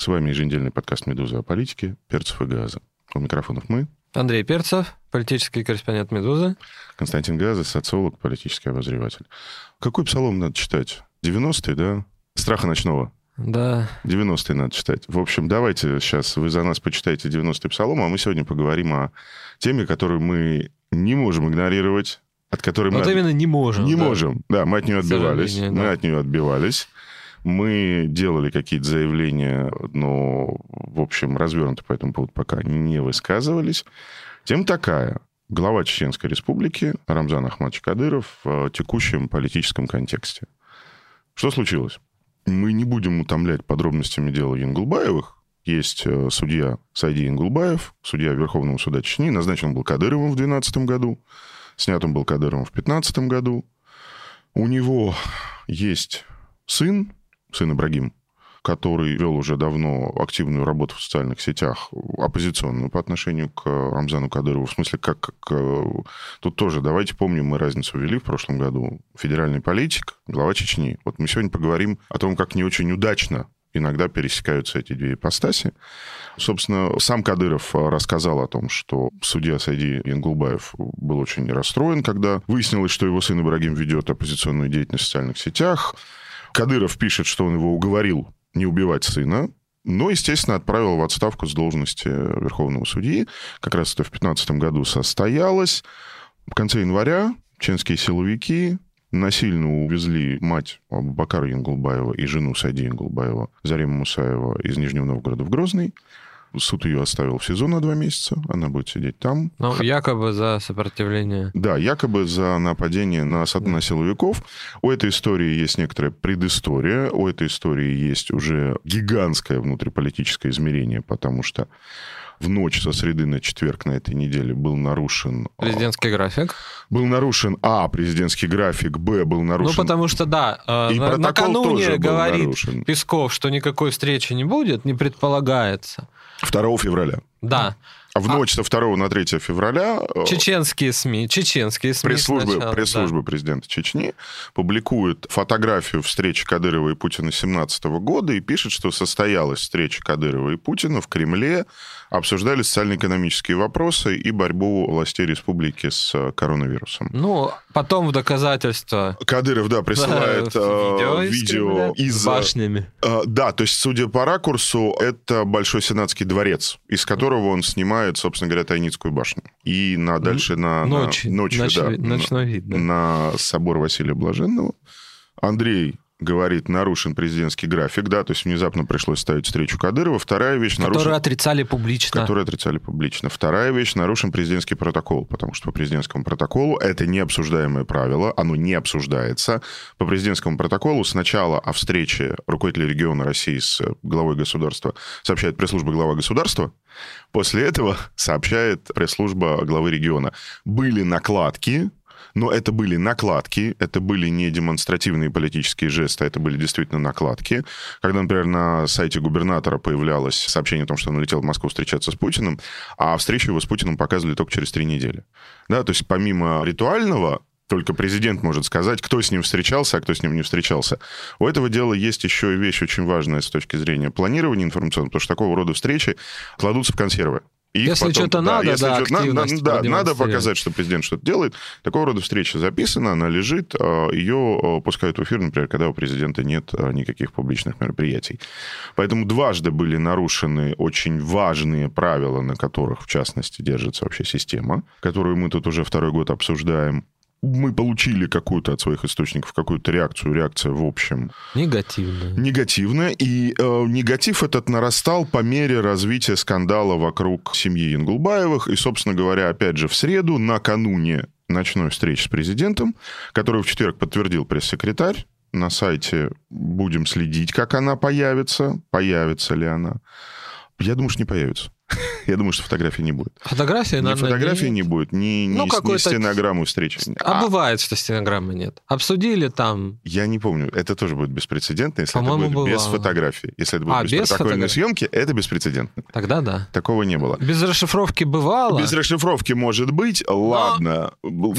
С вами еженедельный подкаст «Медуза» о политике, перцев и газа. У микрофонов мы. Андрей Перцев, политический корреспондент «Медузы». Константин Газа, социолог, политический обозреватель. Какой псалом надо читать? 90-й, да? Страха ночного. Да. 90-й надо читать. В общем, давайте сейчас вы за нас почитайте 90-й псалом, а мы сегодня поговорим о теме, которую мы не можем игнорировать, от которой вот мы... именно не можем. Не да. можем, да, мы от нее отбивались. Мы да. от нее отбивались. Мы делали какие-то заявления, но, в общем, развернуто по этому поводу пока не высказывались. Тем такая. Глава Чеченской Республики Рамзан Ахмадович Кадыров в текущем политическом контексте. Что случилось? Мы не будем утомлять подробностями дела Янгулбаевых. Есть э, судья Сайди Янгулбаев, судья Верховного суда Чечни. Назначен был Кадыровым в 2012 году. Снят он был Кадыровым в 2015 году. У него есть сын, сын Ибрагим, который вел уже давно активную работу в социальных сетях, оппозиционную по отношению к Рамзану Кадырову. В смысле, как, как тут тоже, давайте помним, мы разницу ввели в прошлом году. Федеральный политик, глава Чечни. Вот мы сегодня поговорим о том, как не очень удачно иногда пересекаются эти две ипостаси. Собственно, сам Кадыров рассказал о том, что судья Сайди Янгулбаев был очень расстроен, когда выяснилось, что его сын Ибрагим ведет оппозиционную деятельность в социальных сетях. Кадыров пишет, что он его уговорил не убивать сына, но, естественно, отправил в отставку с должности Верховного судьи. Как раз это в 2015 году состоялось. В конце января чеченские силовики насильно увезли мать Бакара Янгулбаева и жену Сади Янгулбаева, Зарима Мусаева, из Нижнего Новгорода в Грозный. Суд ее оставил в СИЗО на два месяца, она будет сидеть там. Ну, якобы за сопротивление. Да, якобы за нападение на, на силовиков. У этой истории есть некоторая предыстория, у этой истории есть уже гигантское внутриполитическое измерение, потому что в ночь со среды на четверг на этой неделе был нарушен... Президентский график. Был нарушен, а, президентский график, б, был нарушен... Ну, потому что, да, и на, накануне говорит нарушен. Песков, что никакой встречи не будет, не предполагается. 2 февраля. Да. А в ночь со 2 на 3 февраля... Чеченские СМИ, чеченские СМИ Пресс-служба, сначала, пресс-служба да. президента Чечни публикует фотографию встречи Кадырова и Путина 2017 года и пишет, что состоялась встреча Кадырова и Путина в Кремле, обсуждали социально-экономические вопросы и борьбу властей республики с коронавирусом. Ну, потом в доказательство... Кадыров, да, присылает э, видео из видео Кремля из... с башнями. Э, Да, то есть, судя по ракурсу, это Большой Сенатский дворец, из которого он снимает, собственно говоря, Тайницкую башню. И на дальше на... Ночь, ночью, ноч- да, ночной вид, да. на собор Василия Блаженного. Андрей говорит, нарушен президентский график, да, то есть внезапно пришлось ставить встречу Кадырова. Вторая вещь, Которые нарушен... отрицали публично. Которые отрицали публично. Вторая вещь, нарушен президентский протокол, потому что по президентскому протоколу это необсуждаемое правило, оно не обсуждается. По президентскому протоколу сначала о встрече руководителя региона России с главой государства сообщает пресс-служба глава государства, после этого сообщает пресс-служба главы региона. Были накладки, но это были накладки, это были не демонстративные политические жесты, это были действительно накладки. Когда, например, на сайте губернатора появлялось сообщение о том, что он летел в Москву встречаться с Путиным, а встречу его с Путиным показывали только через три недели. Да, то есть помимо ритуального, только президент может сказать, кто с ним встречался, а кто с ним не встречался. У этого дела есть еще вещь очень важная с точки зрения планирования информационного, потому что такого рода встречи кладутся в консервы. И Если что-то надо, если да, что-то надо, да, надо показать, что президент что-то делает. Такого рода встреча записана, она лежит, а, ее а, пускают в эфир, например, когда у президента нет а, никаких публичных мероприятий. Поэтому дважды были нарушены очень важные правила, на которых, в частности, держится вообще система, которую мы тут уже второй год обсуждаем. Мы получили какую-то от своих источников, какую-то реакцию. Реакция, в общем, Негативно. негативная. И э, негатив этот нарастал по мере развития скандала вокруг семьи Янгулбаевых. И, собственно говоря, опять же, в среду, накануне ночной встречи с президентом, которую в четверг подтвердил пресс-секретарь, на сайте будем следить, как она появится, появится ли она. Я думаю, что не появится. Я думаю, что фотографии не будет. Фотографии, Ни наверное, фотографии не будет, ни, ни, Ну, ни стенограммы встречи. А, А, бывает, что стенограммы нет. Обсудили там. я не помню, это тоже будет беспрецедентно, если это По-моему, будет без бывало. фотографий. Если это будет А, без, без протокольной съемки, это беспрецедентно. Тогда да. Такого не было. Без расшифровки бывало. Без расшифровки может быть, ладно.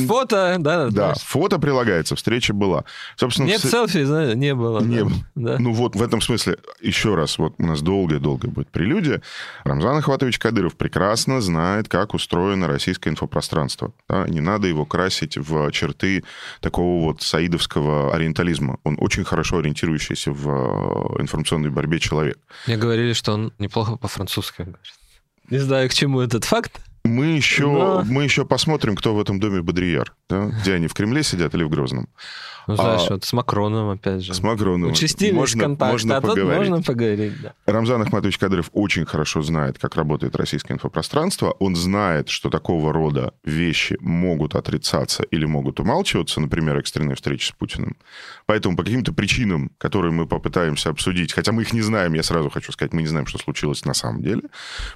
Фото, да. Да, знаешь. фото прилагается, встреча была. Собственно, Нет с- селфи, знаешь, не было. Не да. было. Да. Ну вот в этом смысле, еще раз, вот у нас долгая-долгая будет прелюдия. Рамзан Ахватович Кадыров прекрасно знает, как устроено российское инфопространство. да. Не надо его красить в черты такого вот саидовского ориентализма. Он очень хорошо ориентирующийся в э, информационной борьбе человек. Мне говорили, что он неплохо по-французски говорит. Не знаю, к чему этот факт. Мы еще, Но- мы еще посмотрим, кто в этом доме Бодрияр. да. Где они, в Кремле сидят или в Грозном? Ну, знаешь, А- вот с Макроном, опять же. С Макроном. Участились Можно- контакты, можно а тут поговорить. можно поговорить, да. Рамзан Ахматович Кадыров очень хорошо знает, как работает российское инфопространство. Он знает, что такого рода вещи могут отрицаться или могут умалчиваться, например, экстренная встреча с Путиным. Поэтому по каким-то причинам, которые мы попытаемся обсудить, хотя мы их не знаем, я сразу хочу сказать, мы не знаем, что случилось на самом деле,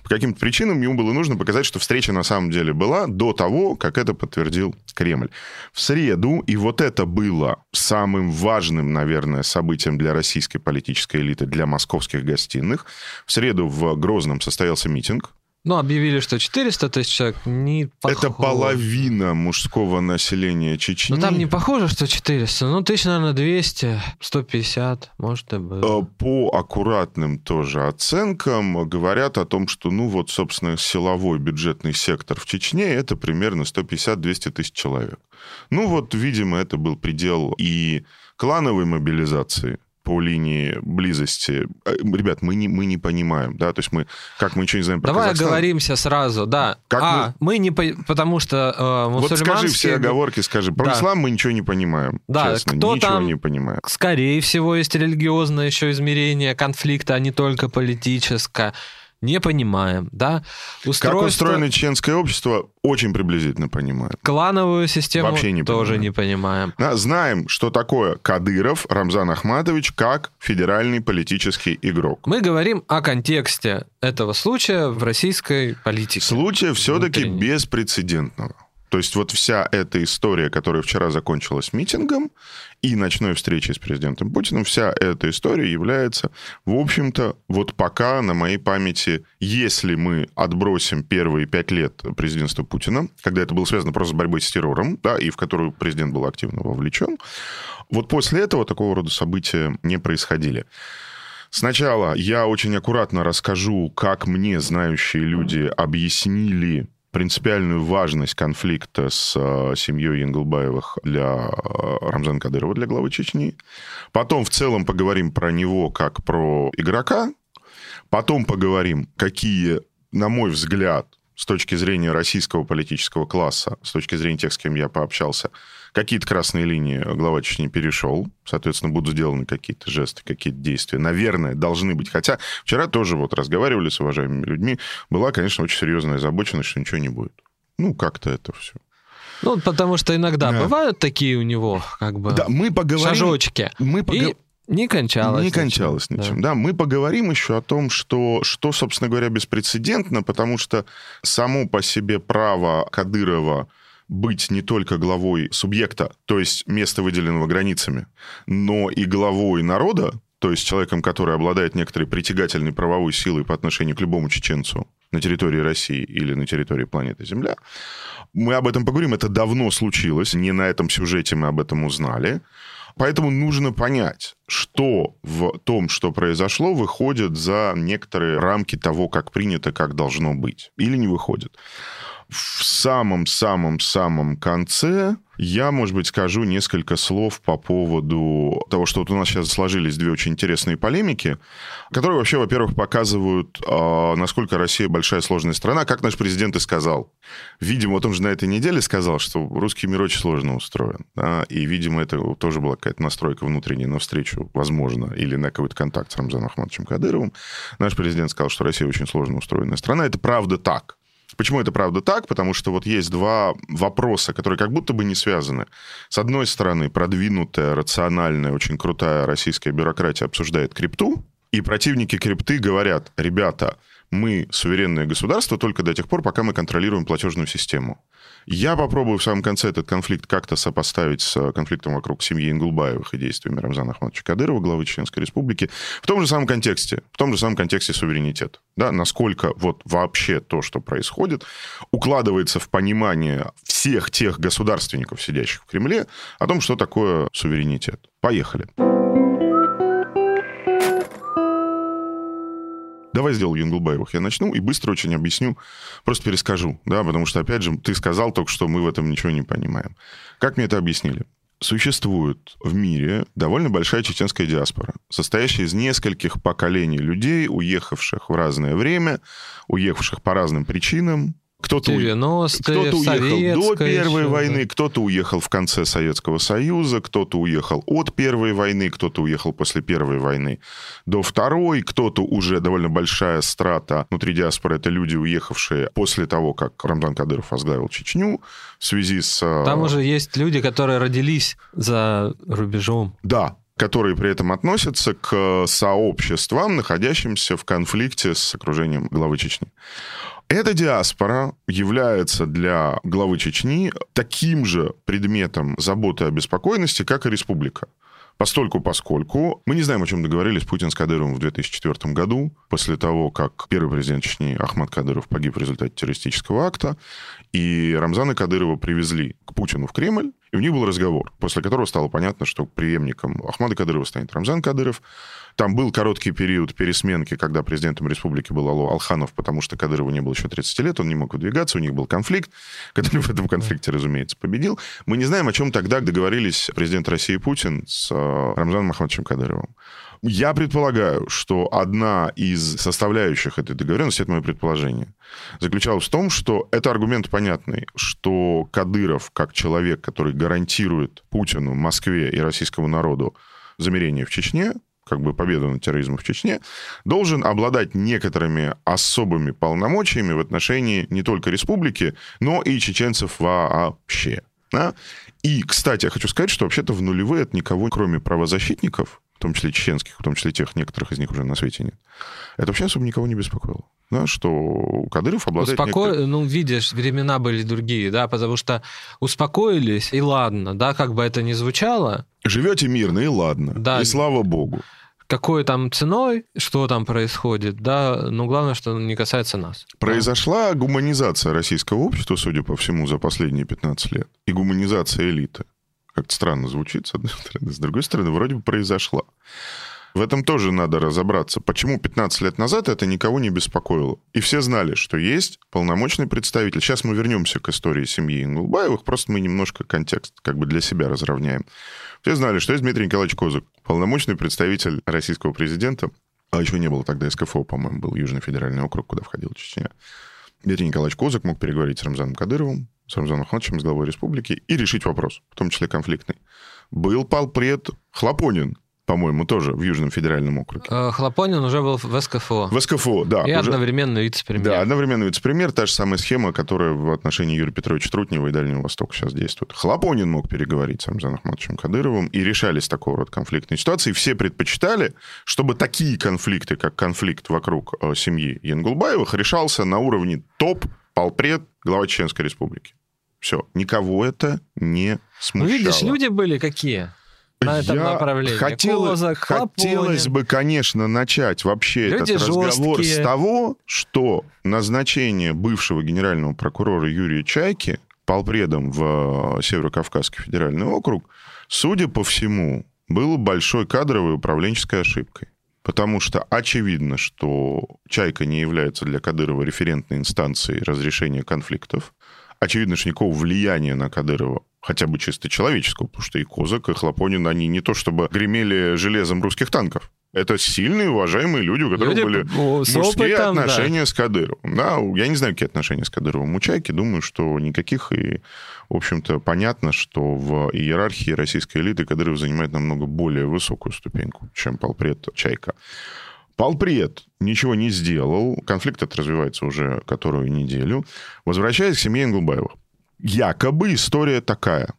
по каким-то причинам ему было нужно показать, что встреча на самом деле была до того, как это подтвердил Кремль. В среду, и вот это было самым важным, наверное, событием для российской политической элиты, для московских гостиных, в среду в Грозном состоялся митинг. Ну, объявили, что 400 тысяч человек не Это похоже. половина мужского населения Чечни. Ну, там не похоже, что 400. Ну, тысяч, наверное, 200, 150, может, и было. Э, По аккуратным тоже оценкам говорят о том, что, ну вот, собственно, силовой бюджетный сектор в Чечне это примерно 150-200 тысяч человек. Ну вот, видимо, это был предел и клановой мобилизации по линии близости. Э, Ребят, мы не, мы не понимаем, да, то есть мы, как мы ничего не знаем про Давай Казахстан. оговоримся сразу, да. Как а, мы... не... по- Потому что э, Вот скажи мусульманские... все оговорки, скажи. Про Да. ислам мы ничего не понимаем. Да, честно, кто ничего там- не понимаем. Скорее всего, есть религиозное еще измерение конфликта, а не только политическое. Не понимаем, да? Как Устройство- устроено чеченское общество, очень приблизительно понимаем. Клановую систему Вообще не тоже понимаем. не понимаем. Да, Знаем, что такое Кадыров Рамзан Ахматович как федеральный политический игрок. Мы говорим о контексте этого случая в российской политике. Случая все-таки беспрецедентного. То есть вот вся эта история, которая вчера закончилась митингом и ночной встречей с президентом Путиным, вся эта история является, в общем-то, вот пока на моей памяти, если мы отбросим первые пять лет президентства Путина, когда это было связано просто с борьбой с террором, да, и в которую президент был активно вовлечен, вот после этого такого рода события не происходили. Сначала я очень аккуратно расскажу, как мне знающие люди объяснили принципиальную важность конфликта с э, семьей Янглбаевых для э, Рамзана Кадырова, для главы Чечни. Потом в целом поговорим про него как про игрока. Потом поговорим, какие, на мой взгляд, с точки зрения российского политического класса, с точки зрения тех, с кем я пообщался, какие-то красные линии глава Чечни перешел. Соответственно, будут сделаны какие-то жесты, какие-то действия. Наверное, должны быть. Хотя вчера тоже вот разговаривали с уважаемыми людьми. Была, конечно, очень серьезная озабоченность, что ничего не будет. Ну, как-то это все. Ну, потому что иногда Да. бывают такие у него, как бы, Да, мы поговорим... шажочки. Мы И не кончалось. Не ничем. кончалось ничем. Да. мы поговорим еще о том, что, что, собственно говоря, беспрецедентно, потому что само по себе право Кадырова быть не только главой субъекта, то есть места, выделенного границами, но и главой народа, то есть человеком, который обладает некоторой притягательной правовой силой по отношению к любому чеченцу на территории России или на территории планеты Земля. Мы об этом поговорим. Это давно случилось. Не на этом сюжете мы об этом узнали. Поэтому нужно понять, что в том, что произошло, выходит за некоторые рамки того, как принято, как должно быть. Или не выходит. В самом-самом-самом конце я, может быть, скажу несколько слов по поводу того, что вот у нас сейчас сложились две очень интересные полемики, которые вообще, во-первых, показывают, а, насколько Россия большая сложная страна, как наш президент и сказал. Видимо, вот он же на этой неделе сказал, что русский мир очень сложно устроен. да, и, видимо, это тоже была какая-то настройка внутренняя навстречу, возможно, или на какой-то контакт с Рамзаном Ахматовичем Кадыровым. Наш президент сказал, что Россия очень сложно устроенная страна. Это правда так. Почему это правда так? Потому что вот есть два вопроса, которые как будто бы не связаны. С одной стороны, продвинутая, рациональная, очень крутая российская бюрократия обсуждает крипту, и противники крипты говорят, ребята, Мы суверенное государство только до тех пор, пока мы контролируем платежную систему. Я попробую в самом конце этот конфликт как-то сопоставить с конфликтом вокруг семьи Ингулбаевых и действиями Рамзана Ахматовича Кадырова, главы Чеченской Республики, в том же самом контексте, в том же самом контексте суверенитета. Да, насколько вот вообще то, что происходит, укладывается в понимание всех тех государственников, сидящих в Кремле, о том, что такое суверенитет. Поехали. Давай сделал Юнгулбаевых. Я начну и быстро очень объясню, просто перескажу, да, потому что, опять же, ты сказал только, что мы в этом ничего не понимаем. Как мне это объяснили? Существует в мире довольно большая чеченская диаспора, состоящая из нескольких поколений людей, уехавших в разное время, уехавших по разным причинам, кто-то, кто-то уехал до Первой еще, войны, да. кто-то уехал в конце Советского Союза, кто-то уехал от Первой войны, кто-то уехал после Первой войны до Второй, кто-то уже довольно большая страта внутри диаспоры. Это люди, уехавшие после того, как Рамзан Кадыров возглавил Чечню в связи с... Э, Там уже есть люди, которые родились за рубежом. Да, которые при этом относятся к сообществам, находящимся в конфликте с окружением главы Чечни. Эта диаспора является для главы Чечни таким же предметом заботы и обеспокоенности, как и республика. Постольку, поскольку мы не знаем, о чем договорились Путин с Кадыровым в 2004 году, после того, как первый президент Чечни Ахмад Кадыров погиб в результате террористического акта, и Рамзана Кадырова привезли к Путину в Кремль, и у них был разговор, после которого стало понятно, что преемником Ахмада Кадырова станет Рамзан Кадыров. Там был короткий период пересменки, когда президентом республики был Алло Алханов, потому что Кадырову не было еще 30 лет, он не мог выдвигаться, у них был конфликт, который в этом конфликте, разумеется, победил. Мы не знаем, о чем тогда договорились президент России Путин с э, Рамзаном Ахмадовичем Кадыровым. Я предполагаю, что одна из составляющих этой договоренности, это мое предположение, заключалась в том, что это аргумент понятный, что Кадыров, как человек, который гарантирует Путину, Москве и российскому народу замерение в Чечне, как бы победу над терроризмом в Чечне, должен обладать некоторыми особыми полномочиями в отношении не только республики, но и чеченцев вообще. Да? И, кстати, я хочу сказать, что вообще-то в нулевые от никого, кроме правозащитников, в том числе чеченских, в том числе тех, некоторых из них уже на свете нет, это вообще особо никого не беспокоило. Да, что Кадыров обладает... Успоко... Некотор... Ну, видишь, времена были другие, да, потому что успокоились, и ладно, да, как бы это ни звучало. Живете мирно, и ладно, да. и слава богу какой там ценой, что там происходит, да, но главное, что не касается нас. Произошла да? гуманизация российского общества, судя по всему, за последние 15 лет, и гуманизация элиты. Как-то странно звучит, с одной стороны. С другой стороны, вроде бы произошла. В этом тоже надо разобраться. Почему 15 лет назад это никого не беспокоило? И все знали, что есть полномочный представитель. Сейчас мы вернемся к истории семьи Ингулбаевых, просто мы немножко контекст как бы для себя разровняем. Все знали, что есть Дмитрий Николаевич Козык, полномочный представитель российского президента, а еще не было тогда СКФО, по-моему, был Южный федеральный округ, куда входил Чечня. Дмитрий Николаевич Козык мог переговорить с Рамзаном Кадыровым, с Рамзаном Ахматовичем, с главой республики, и решить вопрос, в том числе конфликтный. Был полпред Хлопонин, по-моему, тоже в Южном федеральном округе. Э, Хлопонин уже был в СКФО. В СКФО, да. И уже... одновременно вице-премьер. Да, одновременно вице-премьер. Та же самая схема, которая в отношении Юрия Петровича Трутнева и Дальнего Востока сейчас действует. Хлопонин мог переговорить с Рамзаном Ахматовичем Кадыровым, и решались такого рода конфликтные ситуации. И все предпочитали, чтобы такие конфликты, как конфликт вокруг э, семьи Янгулбаевых, решался на уровне топ, полпред, глава Чеченской Республики. Все, никого это не смущало. Ну, видишь, люди были какие? на этом Я направлении. Хотел, Козак, хотелось бы, конечно, начать вообще Люди этот жесткие. разговор с того, что назначение бывшего генерального прокурора Юрия Чайки полпредом в э, Северо-Кавказский федеральный округ, судя по всему, было большой кадровой управленческой ошибкой. Потому что очевидно, что Чайка не является для Кадырова референтной инстанцией разрешения конфликтов. Очевидно, что никакого влияния на Кадырова хотя бы чисто человеческого, потому что и Козак, и Хлопонин, они не то чтобы гремели железом русских танков. Это сильные, уважаемые люди, у которых люди были мужские опытом, отношения да. с Кадыровым. Да, я не знаю, какие отношения с Кадыровым у Чайки. Думаю, что никаких. И, в общем-то, понятно, что в иерархии российской элиты Кадыров занимает намного более высокую ступеньку, чем полпред Чайка. Полпред ничего не сделал. Конфликт этот развивается уже которую неделю. Возвращаясь к семье Ингулбаевых якобы история такая.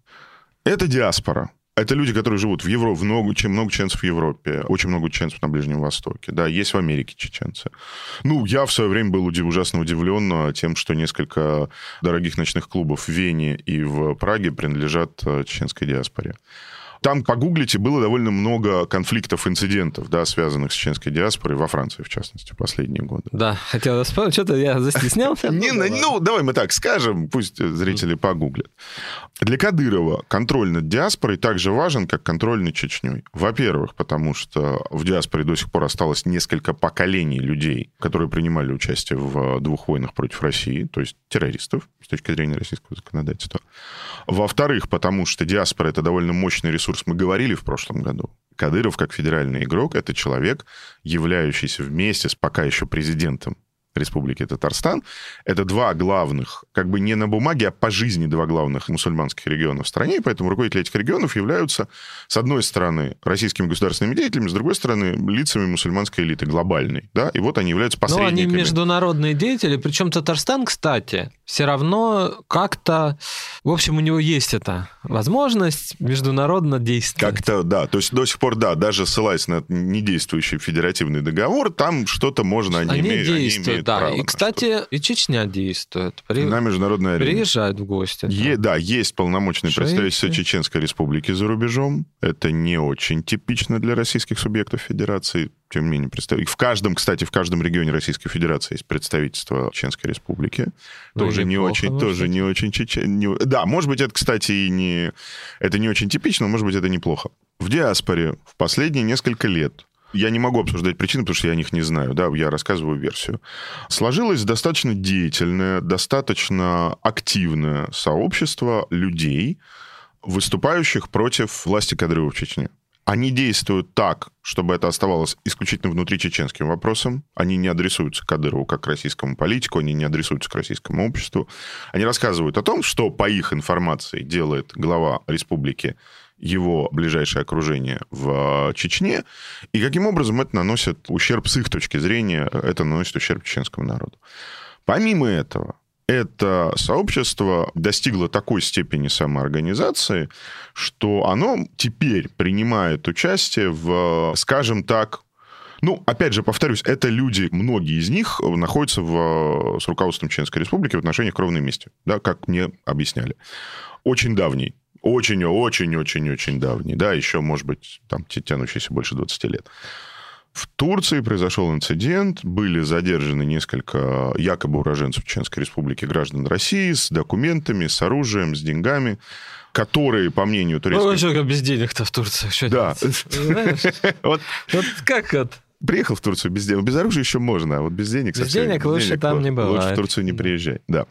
Это диаспора. Это люди, которые живут в Европе, много, чем много чеченцев в Европе, очень много чеченцев на Ближнем Востоке. Да, есть в Америке чеченцы. Ну, я в свое время был ужасно удивлен тем, что несколько дорогих ночных клубов в Вене и в Праге принадлежат э, чеченской диаспоре. Там, погуглите, было довольно много конфликтов, инцидентов, да, связанных с чеченской диаспорой во Франции, в частности, в последние годы. Да, хотел вспомнить, что-то я застеснялся. Не, ну, давай мы так скажем, пусть зрители погуглят. Для Кадырова контроль над диаспорой так же важен, как контроль над Чечней. Во-первых, потому что в диаспоре до сих пор осталось несколько поколений людей, которые принимали участие в двух войнах против России, то есть террористов, с точки зрения российского законодательства. Во-вторых, потому что диаспора — это довольно мощный ресурс. Мы говорили в прошлом году. Кадыров, как федеральный игрок, это человек, являющийся вместе с пока еще президентом Республики Татарстан. Это два главных, как бы не на бумаге, а по жизни два главных мусульманских региона в стране, и поэтому руководители этих регионов являются, с одной стороны, российскими государственными деятелями, с другой стороны, лицами мусульманской элиты глобальной. Да? И вот они являются посредниками. Ну, они международные деятели, причем Татарстан, кстати, все равно как-то... В общем, у него есть эта возможность международно действовать. Как-то, да. То есть до сих пор, да, даже ссылаясь на недействующий федеративный договор, там что-то можно, они, они имеют, они имеют да. право И, кстати, и Чечня действует. При... На международной арене. Приезжают в гости. Е, да, есть полномочный Шейхи. представитель Чеченской республики за рубежом. Это не очень типично для российских субъектов федерации. Тем не менее, представ... и в каждом, кстати, в каждом регионе Российской Федерации есть представительство Чеченской республики. Ну, тоже не неплохо, очень, может тоже быть. не очень чечен... не- Да, может быть, это, кстати, и не... Это не очень типично, но, может быть, это неплохо. В диаспоре в последние несколько лет я не могу обсуждать причины, потому что я о них не знаю, да, я рассказываю версию. Сложилось достаточно деятельное, достаточно активное сообщество людей, выступающих против власти Кадырова в Чечне. Они действуют так, чтобы это оставалось исключительно внутри чеченским вопросом. Они не адресуются Кадырову как к российскому политику, они не адресуются к российскому обществу. Они рассказывают о том, что, по их информации, делает глава республики его ближайшее окружение в Чечне, и каким образом это наносит ущерб с их точки зрения, это наносит ущерб чеченскому народу. Помимо этого, это сообщество достигло такой степени самоорганизации, что оно теперь принимает участие в, скажем так, ну, опять же, повторюсь, это люди, многие из них находятся в, с руководством Чеченской Республики в отношениях кровной мести, да, как мне объясняли. Очень давний, очень-очень-очень-очень давний, да, еще, может быть, там, тянущийся больше 20 лет. В Турции произошел инцидент, были задержаны несколько якобы уроженцев Чеченской Республики граждан России с документами, с оружием, с деньгами, которые, по мнению Ну, турецких... что, как без денег-то в Турции? Что Да. Вот как это? Приехал в Турцию без денег. Без оружия еще можно, а вот без денег... Без совсем- денег лучше там не Лучше бывает. в Турцию не приезжай, да.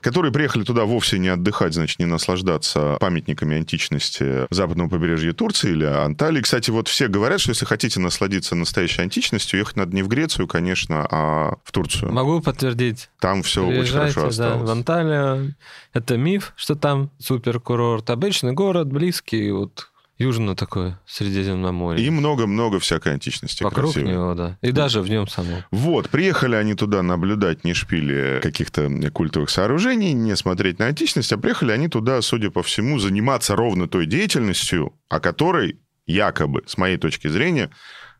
Которые приехали туда вовсе не отдыхать, значит, не наслаждаться памятниками античности западного побережья Турции или Анталии. Кстати, вот все говорят, что если хотите насладиться настоящей античностью, ехать надо не в Грецию, конечно, а в Турцию. Могу подтвердить. Там все очень Приезжайте, хорошо да, в осталось. Анталию. Это миф, что там суперкурорт. Обычный город, близкий, вот южно такое, Средиземноморье. И много-много всякой античности Вокруг красивой. него, да. И даже в нем самом. Вот, приехали они туда наблюдать не шпили каких-то культовых сооружений, не смотреть на античность, а приехали они туда, судя по всему, заниматься ровно той деятельностью, о которой якобы, с моей точки зрения,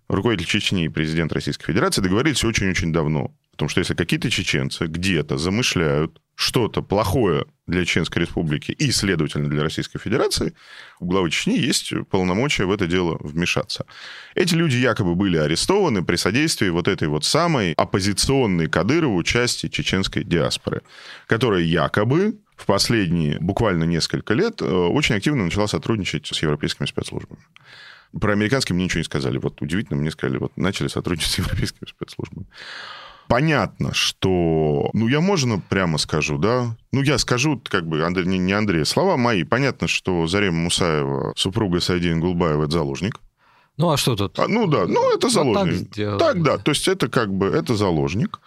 руководитель Чечни и президент Российской Федерации договорились очень-очень давно. О том, что если какие-то чеченцы где-то замышляют что-то плохое для Чеченской Республики и, следовательно, для Российской Федерации, у главы Чечни есть полномочия в это дело вмешаться. Эти люди якобы были арестованы при содействии вот этой вот самой оппозиционной Кадырову части чеченской диаспоры, которая якобы в последние буквально несколько лет э, очень активно начала сотрудничать с европейскими спецслужбами. Про американские мне ничего не сказали. Вот удивительно, мне сказали, вот начали сотрудничать с европейскими спецслужбами. Понятно, что... Ну, я можно прямо скажу, да? Ну, я скажу, как бы, Андрей, не, не Андрей, слова мои. Понятно, что Зарема Мусаева, супруга Сайдин Гулбаева, это заложник. Ну, а что тут? А, ну да, ну это Вот заложник. так сделали. так, да, то есть это как бы, это заложник.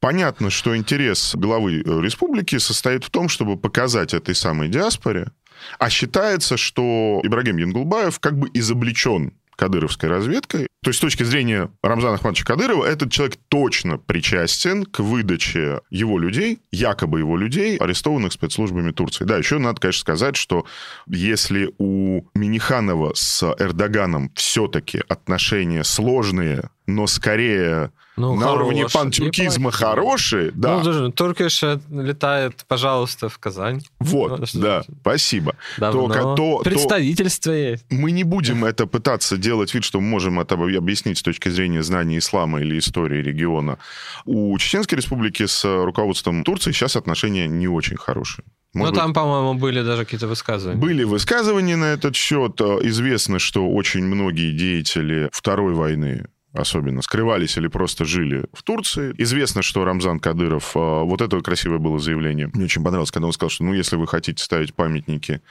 Понятно, что интерес главы э, республики состоит в том, чтобы показать этой самой диаспоре, а считается, что Ибрагим Янгулбаев как бы изобличен кадыровской разведкой. То есть с точки зрения Рамзана Ахматовича Кадырова, этот человек точно причастен к выдаче его людей, якобы его людей, арестованных спецслужбами Турции. Да, еще надо, конечно, сказать, что если у Миниханова с Эрдоганом все-таки отношения сложные, но скорее ну, на уровне пантюркизма хорошие, да. Ну, даже Туркиш летает, пожалуйста, в Казань. Вот, ну, да, спасибо. Давно. То, то, Представительство то есть. Мы не будем это пытаться делать вид, что мы можем это объяснить с точки зрения знания ислама или истории региона. У Чеченской республики с руководством Турции сейчас отношения не очень хорошие. Может ну, там, быть, по-моему, были даже какие-то высказывания. Были высказывания на этот счет. Известно, что очень многие деятели Второй войны особенно, скрывались или просто жили в Турции. Известно, что Рамзан Кадыров, э, вот это красивое было заявление, мне очень понравилось, когда он сказал, что, ну, если вы хотите ставить памятники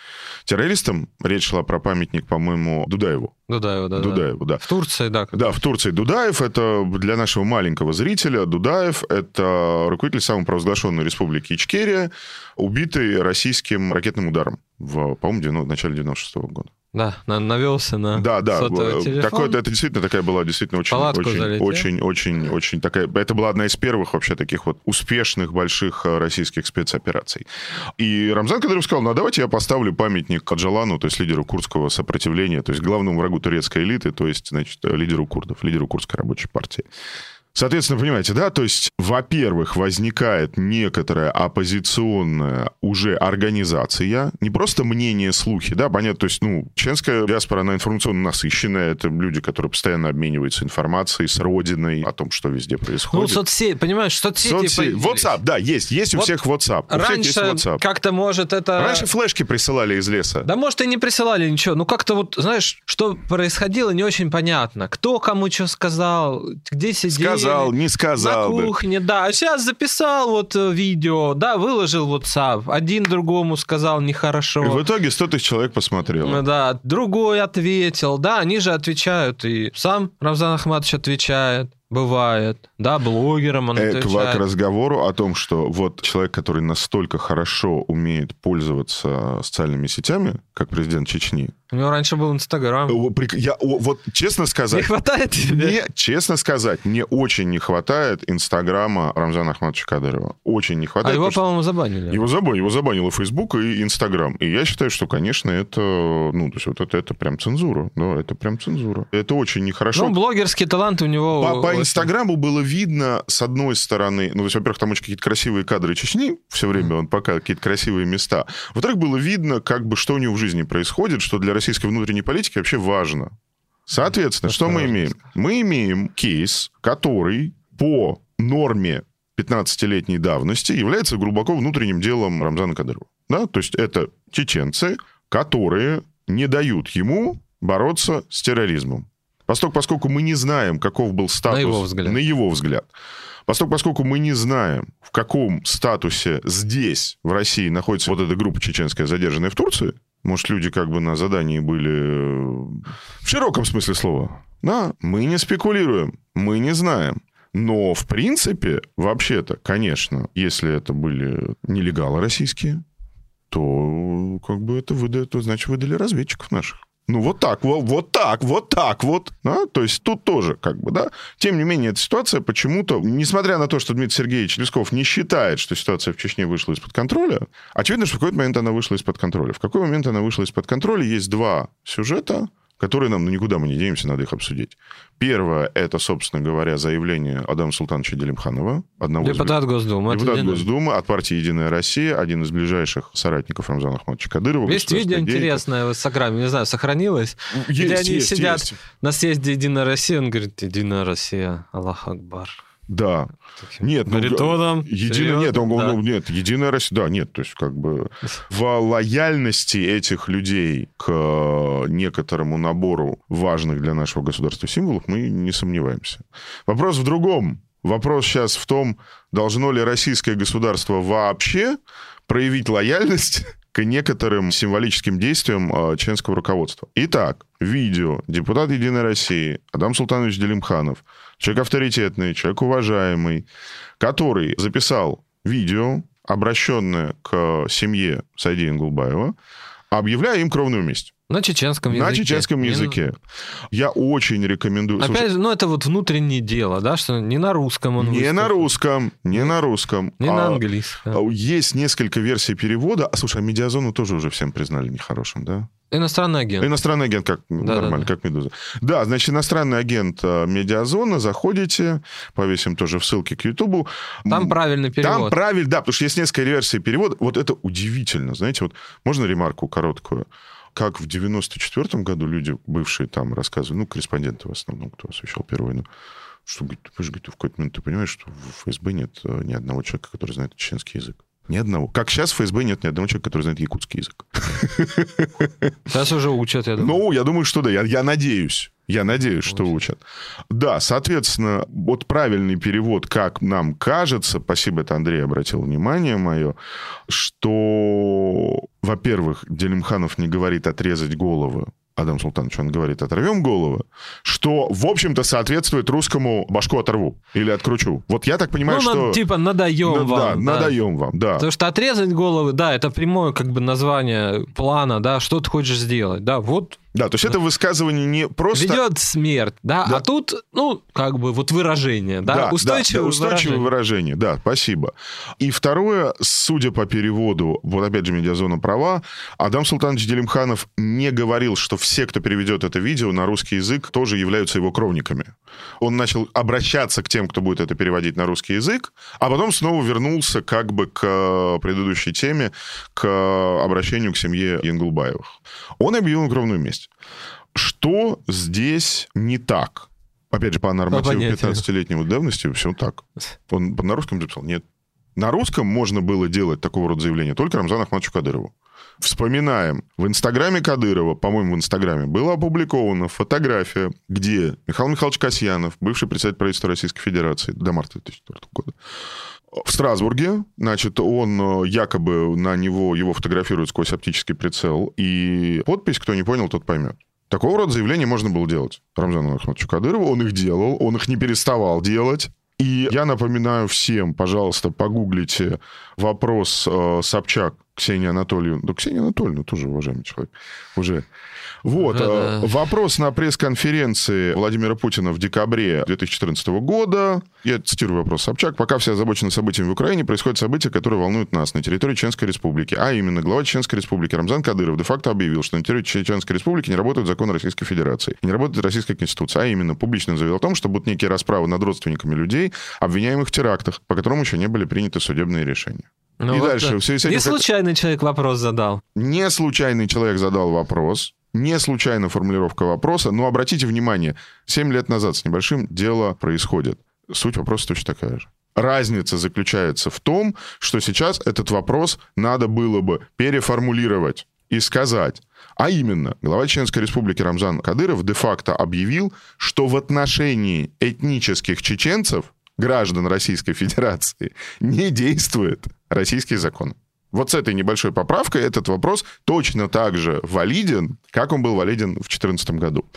террористам, речь шла про памятник, по-моему, Дудаеву. Дудаеву, да. Дудаеву, да. В Турции, да. Да, в Турции Дудаев, это для нашего маленького зрителя, Дудаев, это руководитель самопровозглашенной республики Ичкерия, убитый российским ракетным ударом в, по-моему, в начале 96 -го года. Да, навелся на да, да, такое, это действительно такая была действительно очень, очень, очень, очень, очень такая. Это была одна из первых вообще таких вот успешных больших э, российских спецопераций. И Рамзан Кадыров сказал: ну а давайте я поставлю памятник Каджалану, то есть лидеру курдского сопротивления, то есть главному врагу турецкой элиты, то есть значит лидеру курдов, лидеру курдской рабочей партии. Соответственно, понимаете, да, то есть, во-первых, возникает некоторая оппозиционная уже организация, не просто мнение, слухи, да, понятно, то есть, ну, чеченская диаспора, она информационно насыщенная, это люди, которые постоянно обмениваются информацией с родиной о том, что везде происходит. Ну, соцсети, понимаешь, соцсети... соцсети WhatsApp, да, есть, есть вот у всех WhatsApp. У раньше WhatsApp. как-то, может, это... Раньше флешки присылали из леса. Да, может, и не присылали ничего, ну, как-то вот, знаешь, что происходило, не очень понятно. Кто кому что сказал, где сидели сказал, не сказал. На кухне, бы. да. А сейчас записал вот э, видео, да, выложил WhatsApp. Один другому сказал нехорошо. И в итоге 100 тысяч человек посмотрел. Ну да, другой ответил. Да, они же отвечают. И сам Рамзан Ахматович отвечает. Бывает. Да, блогерам он э, К разговору о том, что вот человек, который настолько хорошо умеет пользоваться социальными сетями, как президент Чечни, у него раньше был Инстаграм. Я, вот честно сказать... Не хватает тебе? Мне, честно сказать, мне очень не хватает Инстаграма Рамзана Ахматовича Кадырова. Очень не хватает. А его, по-моему, забанили. Его забанили. Его забанил и Фейсбук, и Инстаграм. И я считаю, что, конечно, это... Ну, то есть вот это, это прям цензура. Да, это прям цензура. Это очень нехорошо. Ну, блогерский талант у него... По Инстаграму было видно, с одной стороны... Ну, то есть, во-первых, там очень какие-то красивые кадры Чечни. Все время он показывает какие-то красивые места. Во-вторых, было видно, как бы, что у него в жизни происходит, что для российской внутренней политики политики вообще важно. Соответственно, что мы имеем? Мы имеем кейс, который по норме 15-летней давности является глубоко внутренним делом Рамзана Кадырова. Да? То есть это чеченцы, которые не дают ему бороться с терроризмом. Поскольку, поскольку мы не знаем, каков был статус... На его взгляд. На его взгляд. Поскольку, поскольку мы не знаем, в каком статусе здесь, в России, находится вот эта группа чеченская, задержанная в Турции, может, люди как бы на задании были э, в широком смысле слова. Да, мы не спекулируем, мы не знаем. Но, в принципе, вообще-то, конечно, если это были нелегалы российские, то как бы это выдает, значит, выдали разведчиков наших. Ну, вот так, вот, вот так, вот так вот. Да? То есть тут тоже как бы, да. Тем не менее, эта ситуация почему-то, несмотря на то, что Дмитрий Сергеевич Лесков не считает, что ситуация в Чечне вышла из-под контроля, очевидно, что в какой-то момент она вышла из-под контроля. В какой момент она вышла из-под контроля, есть два сюжета, которые нам, ну, никуда мы не денемся, надо их обсудить. Первое, это, собственно говоря, заявление Адама Султановича Делимханова, одного депутат из... Госдумы. Депутат от Госдумы от партии «Единая Россия», один из ближайших соратников Рамзана Ахматовича Кадырова. Есть видео интересное в Инстаграме, не знаю, сохранилось? Есть, где они есть, сидят есть. на съезде «Единая Россия», он говорит, «Единая Россия, Аллах Акбар». Да. Нет, ну, Баритоном, едино, нет, он, да. он, нет, единая Россия, да, нет, то есть как бы в лояльности этих людей к некоторому набору важных для нашего государства символов мы не сомневаемся. Вопрос в другом. Вопрос сейчас в том, должно ли российское государство вообще проявить лояльность к некоторым символическим действиям э, членского руководства. Итак, видео депутат Единой России Адам Султанович Делимханов, человек авторитетный, человек уважаемый, который записал видео, обращенное к семье Сайдия Ингулбаева, объявляя им кровную месть. На чеченском языке. На чеченском Не- языке. Я очень рекомендую. Опять Слушай, же, ну это вот внутреннее дело, да, что не на русском он не выступил, на русском, не на русском. не на а- английском. а Есть несколько версий перевода. А слушай, а медиазону тоже уже всем признали нехорошим, да? Иностранный агент. Иностранный агент, как нормально, да. как медуза. Да, значит, иностранный агент э, медиазона, заходите, повесим тоже в ссылке к Ютубу. Там правильный Там перевод. правильно, да, потому что есть несколько версий перевода. Вот это удивительно, знаете, вот можно ремарку короткую? Как в 94 году люди, бывшие там, рассказывали, ну, корреспонденты в основном, кто освещал Первую войну, что, говорит, же, говорит, в какой-то момент ты понимаешь, что в ФСБ нет э, ни одного человека, который знает чеченский язык. Ни одного. Как сейчас в ФСБ нет ни одного человека, который знает якутский язык. Сейчас уже учат, я думаю. Ну, я думаю, что да. Я, я надеюсь. Я надеюсь, что учат. Да, соответственно, вот правильный перевод, как нам кажется, спасибо, это Андрей обратил внимание мое, что, во-первых, Делимханов не говорит отрезать головы, Адам Султанович, он говорит, оторвем головы, что, в общем-то, соответствует русскому башку оторву или откручу. Вот я так понимаю, ну, что... на- типа надаем Ну, да, вам. да. надаем вам, да. Потому что отрезать головы, да, это прямое как бы название плана, да, что ты хочешь сделать, да, вот Да, то есть это высказывание не просто... ведет смерть, да, Да. а тут, ну, как бы вот выражение, да, устойчивое, да, устойчивое выражение. выражение. Да, спасибо. И второе, судя по переводу, вот опять же медиазона права, Адам Султанович Делимханов не говорил, что все, кто переведет это видео на русский язык, тоже являются его кровниками. Он начал обращаться к тем, кто будет это переводить на русский язык, а потом снова вернулся как бы к предыдущей теме, к обращению к семье Янгулбаевых. Он объявил кровную месть. Что здесь не так? Опять же, по нормативу понятию. 15-летнего давности все так. Он на русском записал? Нет. На русском можно было делать такого рода заявление только Рамзану Ахматовичу Кадырову. Вспоминаем, в Инстаграме Кадырова, по-моему, в Инстаграме, была опубликована фотография, где Михаил Михайлович Касьянов, бывший председатель правительства Российской Федерации до марта 2004 года, в Страсбурге, значит, он э, якобы на него, его фотографируют сквозь оптический прицел, и подпись, кто не понял, тот поймет. Такого рода заявления можно было делать. Рамзану Ахматовичу Кадырову, он их делал, он их не переставал делать. И я напоминаю всем, пожалуйста, погуглите вопрос э, Собчак Ксении Анатольевны. Да, Ксения Анатольевна тоже уважаемый человек. Уже. Вот. Да, э, да. Вопрос на пресс-конференции Владимира Путина в декабре 2014 года. Я цитирую вопрос Собчак. «Пока все озабочены событиями в Украине, происходят события, которые волнуют нас на территории Чеченской Республики. А именно, глава Чеченской Республики Рамзан Кадыров де-факто объявил, что на территории Чеченской Республики не работают законы Российской Федерации. Не работает Российская Конституция. А именно, публично заявил о том, что будут некие расправы над родственниками людей, обвиняемых в терактах, по которым еще не были приняты судебные решения. Ну И вот, дальше, да. в связи с этим, И как- случайный человек вопрос задал. не случайный человек задал вопрос, не случайная формулировка вопроса, но обратите внимание, 7 лет назад с небольшим дело происходит. Суть вопроса точно такая же. Разница заключается в том, что сейчас этот вопрос надо было бы переформулировать и сказать. А именно, глава Чеченской республики Рамзан Кадыров де-факто объявил, что в отношении этнических чеченцев, граждан Российской Федерации, не действует российский закон. Вот с этой небольшой поправкой этот вопрос точно так же валиден, как он был валиден в 2014 году.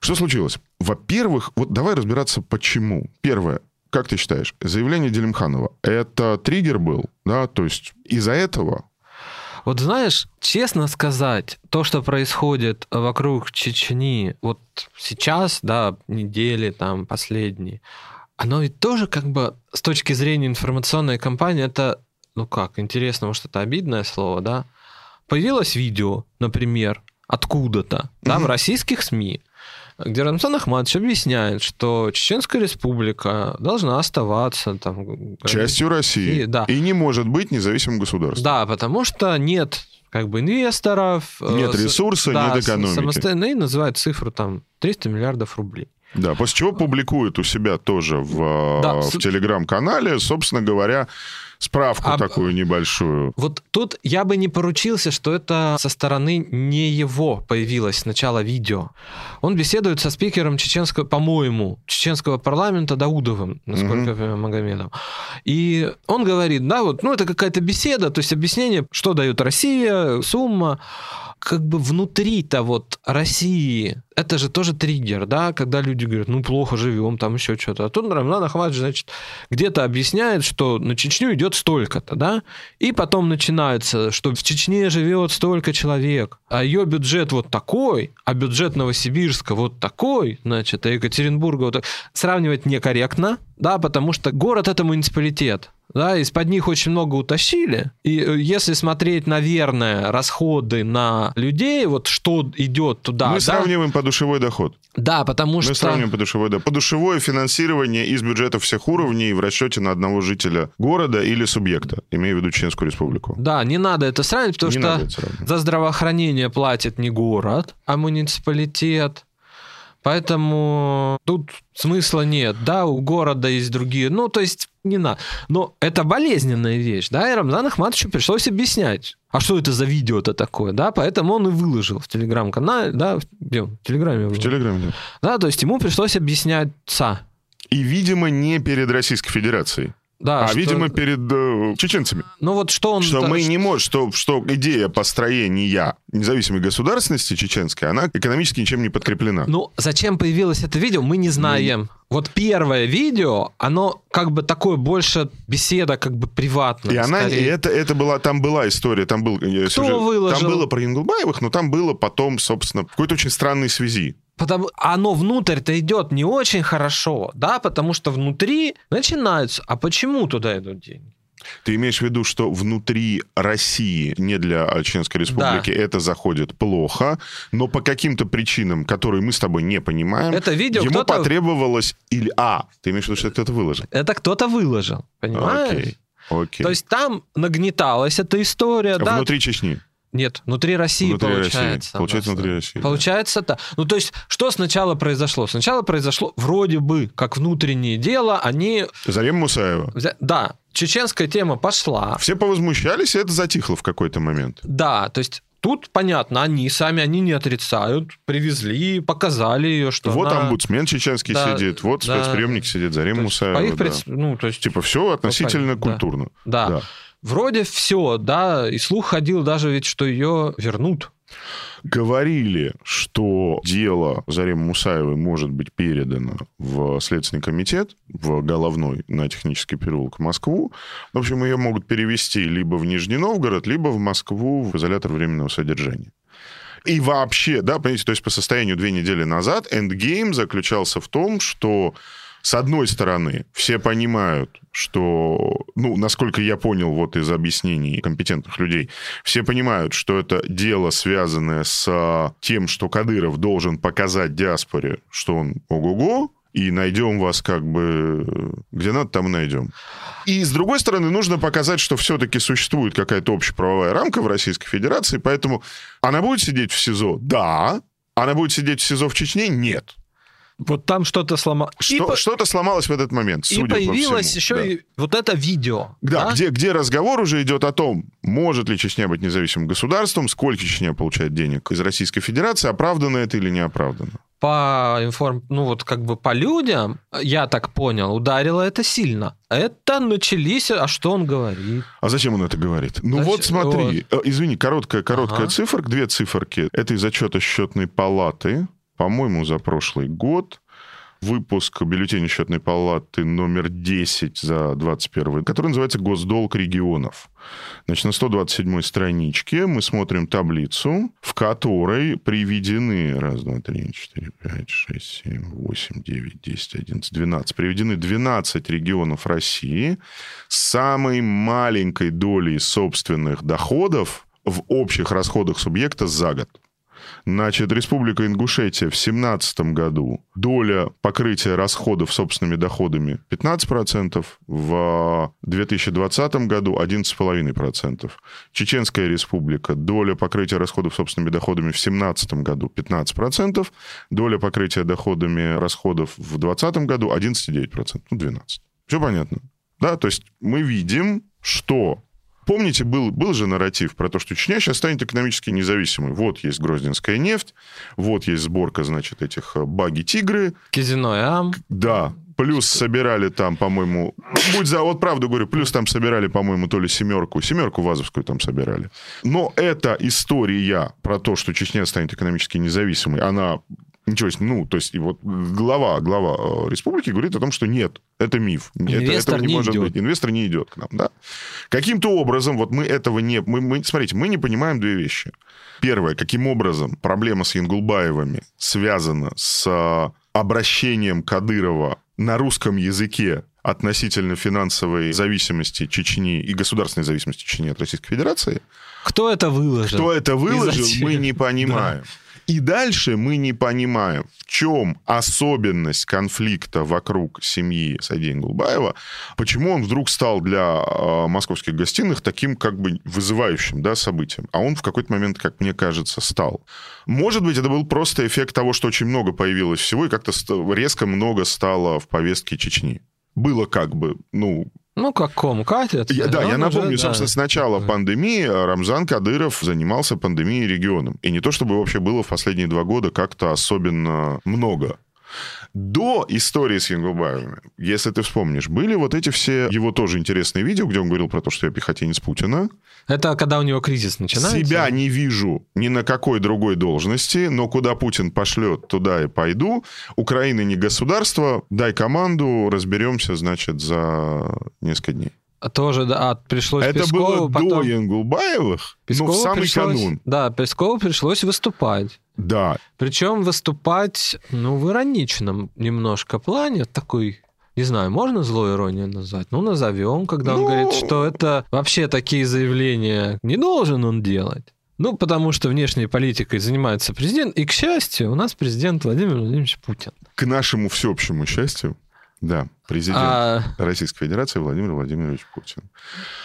Что случилось? Во-первых, вот давай разбираться, почему. Первое, как ты считаешь, заявление Делимханова, это триггер был, да, то есть из-за этого Вот знаешь, честно сказать, то, что происходит вокруг Чечни, вот сейчас, да, недели там последние, оно ведь тоже как бы с точки зрения информационной кампании, это, ну как, интересно, может, это обидное слово, да? Появилось видео, например, откуда-то, да, в Мгм. российских СМИ, где Рамзан Ахматович объясняет, что Чеченская республика должна оставаться там... частью России И- да. и не может быть независимым государством. Да, потому что нет как бы инвесторов. э, Нет ресурса, нет с- экономики. Самостоятельно и называют цифру там 300 миллиардов рублей. Да, после чего публикует у себя тоже в, э, Да, в с- телеграм-канале, собственно говоря, справку А- такую небольшую. Вот тут я бы не поручился, что это со стороны не его появилось сначала видео. Он беседует со спикером чеченского, по-моему, чеченского парламента Даудовым, насколько Мгм. я понимаю, Магомедом. И он говорит, да, вот, ну это какая-то беседа, то есть объяснение, что дает Россия, сумма. Как бы внутри-то вот России, это же тоже триггер, да, когда люди говорят, ну плохо живем, там еще что-то. А тут Рамзан Ахматович, значит, где-то объясняет, что на Чечню идет столько-то, да, и потом начинается, что в Чечне живет столько человек, а ее бюджет вот такой, а бюджет Новосибирска вот такой, значит, а Екатеринбурга вот так. Сравнивать некорректно, да, потому что город это муниципалитет, да, из-под них очень много утащили. И э, если смотреть, наверное, расходы на людей, вот что идет туда. Мы да, сравниваем подушевой доход. Да, потому Мы что... сравниваем подушевой доход. Подушевое финансирование из бюджета всех уровней в расчете на одного жителя города или субъекта, имея в виду Чеченскую республику. Да, не надо это сравнивать, потому Не что сравнивать. за здравоохранение платит не город, а муниципалитет. Поэтому тут смысла нет, да, у города есть другие, ну, то есть не надо. Но это болезненная вещь, да, и Рамзану Ахматовичу пришлось объяснять, а что это за видео-то такое, да, поэтому он и выложил в Телеграм-канале, да, в, где в Телеграме В. Телеграме. Да, то есть ему пришлось объясняться. И, видимо, не перед Российской Федерацией, Да, а, что- видимо, перед э, чеченцами. Ну вот что он... Что мы не можем, что, что идея построения независимой государственности чеченской, она экономически ничем не подкреплена. Ну, зачем появилось это видео, мы не знаем. Вот первое видео, оно как бы такое больше беседа, как бы приватная. И она, и скорее. это, это была, там была история, там был э, сюжет. выложил? Там было про Ингулбаевых, но там было потом, собственно, в какой-то очень странной связи. Потому оно внутрь-то идет не очень хорошо, да, потому что внутри начинаются. А почему туда идут деньги? Ты имеешь в виду, что внутри России, не для э, Чеченской Республики, это заходит плохо, но по каким-то причинам, которые мы с тобой не понимаем, Это видео ему кто-то- потребовалось... Или... А, ты имеешь в виду, что кто-то выложил? Это кто-то выложил, понимаешь? Окей, окей. То есть там нагнеталась эта история, да? Внутри Чечни. Нет, внутри России Внутри получается. России. Получается, да. внутри России, да. Получается так. Ну, то есть, что сначала произошло? Сначала произошло вроде бы как внутреннее дело, они... Зарем Мусаева. Да, чеченская тема пошла. Все повозмущались, и это затихло в какой-то момент. Да, то есть тут понятно, они сами, они не отрицают, привезли, показали ее, что вот она- омбудсмен чеченский Да, сидит, вот да. спецприемник сидит, есть Мусаева. по их да. пред- Ну, то есть, Типа все относительно да. культурно. да. да. Вроде все, да, и слух ходил даже ведь, что ее вернут. Говорили, что дело Зарема Мусаевой может быть передано в Следственный комитет, в Головной, на технический переулок в Москву. В общем, ее могут перевести либо в Нижний Новгород, либо в Москву в изолятор временного содержания. И вообще, да, понимаете, то есть по состоянию две недели назад эндгейм заключался в том, что с одной стороны, все понимают, что, ну, насколько я понял вот из объяснений компетентных людей, все понимают, что это дело, связанное с тем, что Кадыров должен показать диаспоре, что он ого-го, и найдем вас как бы где надо, там найдем. И с другой стороны, нужно показать, что все-таки существует какая-то общеправовая рамка в Российской Федерации, поэтому она будет сидеть в СИЗО? Да. Она будет сидеть в СИЗО в Чечне? Нет. Вот там что-то сломалось. Что, Что-то сломалось в этот момент, И судя по появилось всему. еще Да. и вот это видео. Да, Где, где разговор уже идет о том, может ли Чечня быть независимым государством, сколько Чечня получает денег из Российской Федерации, оправдано это или не оправдано. По информ... ну вот как бы по людям, я так понял, ударило это сильно. Это начались, а что он говорит? А зачем он это говорит? Ну Зачем? вот смотри, э, извини, короткая, короткая Ага. цифра, две циферки. Это из отчета счетной палаты, по-моему, за прошлый год. Выпуск бюллетеня счетной палаты номер 10 за 21 который называется «Госдолг регионов». Значит, на 127 страничке мы смотрим таблицу, в которой приведены... Раз, два, три, четыре, пять, шесть, семь, восемь, девять, десять, одиннадцать, двенадцать. Приведены 12 регионов России с самой маленькой долей собственных доходов в общих расходах субъекта за год. Значит, Республика Ингушетия в 2017 году доля покрытия расходов собственными доходами 15%, в 2020 году 11,5%. Чеченская республика, доля покрытия расходов собственными доходами в 2017 году 15%, доля покрытия доходами расходов в 2020 году 11,9%, ну 12%. Все понятно. Да, то есть мы видим, что Помните, был, был же нарратив про то, что Чечня сейчас станет экономически независимой. Вот есть грозненская нефть, вот есть сборка, значит, этих э, баги-тигры. Казино Ам. Да, плюс собирали там, по-моему, будь за, вот правду говорю, плюс там собирали, по-моему, то ли семерку, семерку вазовскую там собирали. Но эта история про то, что Чечня станет экономически независимой, она Ничего себе. Ну, то есть, и вот глава, глава э, республики говорит о том, что нет, это миф. Это, Инвестор этого не, не может идет. быть. Инвестор не идет к нам, да. Каким-то образом, вот мы этого не... Мы, мы- смотрите, мы не понимаем две вещи. Первое, каким образом проблема с Янгулбаевыми связана с э, обращением Кадырова на русском языке относительно финансовой зависимости Чечни и государственной зависимости Чечни от Российской Федерации, Кто это выложил? кто это выложил, мы не понимаем. И дальше мы не понимаем, в чем особенность конфликта вокруг семьи Садея Гулбаева, почему он вдруг стал для э, московских гостиных таким как бы вызывающим да, событием. А он в какой-то момент, как мне кажется, стал. Может быть, это был просто эффект того, что очень много появилось всего, и как-то резко много стало в повестке Чечни. Было как бы, ну, Ну, как ком катит. я- да, я уже, напомню, да. собственно, с начала пандемии Рамзан Кадыров занимался пандемией регионом. И не то, чтобы вообще было в последние два года как-то особенно много. До истории с Янгулбаевыми, если ты вспомнишь, были вот эти все его тоже интересные видео, где он говорил про то, что я пехотинец Путина. Это когда у него кризис начинается? Себя не вижу ни на какой другой должности, но куда Путин пошлет, туда и пойду. Украина не государство, дай команду, разберемся, значит, за несколько дней. Тоже, да, а, пришлось Это Пескову было потом... до Янгулбаевых, Пескову ну, в самый пришлось- канун. Да, Пескову пришлось выступать. Да, Причем выступать, ну, в ироничном немножко плане, такой, не знаю, можно злой иронией назвать? Ну, назовем, когда он Ну. говорит, что это вообще такие заявления не должен он делать. Ну, потому что внешней политикой занимается президент, и, к счастью, у нас президент Владимир Владимирович Путин. к нашему всеобщему счастью, да, президент А, Российской Федерации Владимир Владимирович Путин.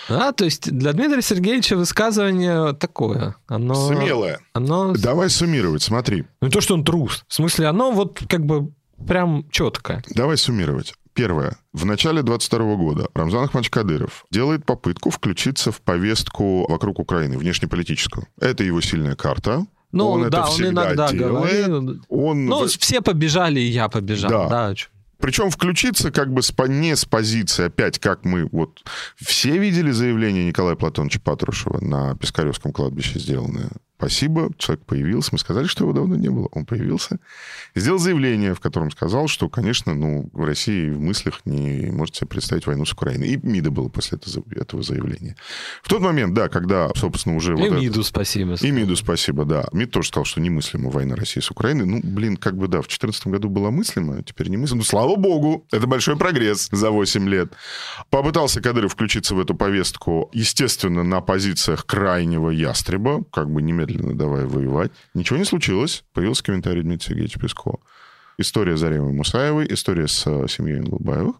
а, то есть для Дмитрия Сергеевича высказывание такое. Оно, Смелое. Оно... Давай суммировать, смотри. Ну, не то, что он трус. В смысле, оно вот как бы прям четкое. Давай суммировать. Первое. В начале 22 года Рамзан Ахмадович Кадыров делает попытку включиться в повестку вокруг Украины, внешнеполитическую. Это его сильная карта. Ну, он да, это он иногда делает. говорил. Он Ну, в- все побежали, и я побежал. Да. Да. Причем включиться как бы не с позиции, опять как мы вот... Все видели заявление Николая Платоновича Патрушева на Пискаревском кладбище сделанное? Спасибо, человек появился. Мы сказали, что его давно не было. Он появился. Сделал заявление, в котором сказал, что, конечно, ну, в России в мыслях не может себе представить войну с Украиной. И МИДа было после этого, заявления. В тот момент, да, когда, собственно, уже... И вот это- МИДу спасибо. и МИДу спасибо, да. МИД тоже сказал, что немыслима война России с Украиной. Ну, блин, как бы да, в 2014 году была мыслима, а теперь немыслима. Ну, слава богу, это большой прогресс за 8 лет. Попытался Кадыров включиться в эту повестку, естественно, на позициях крайнего ястреба, как бы немедленно давай воевать. Ничего не случилось. Появился комментарий Дмитрия Сергеевича Пескова. История Заревой Мусаевой, история с э, семьей Инглбаевых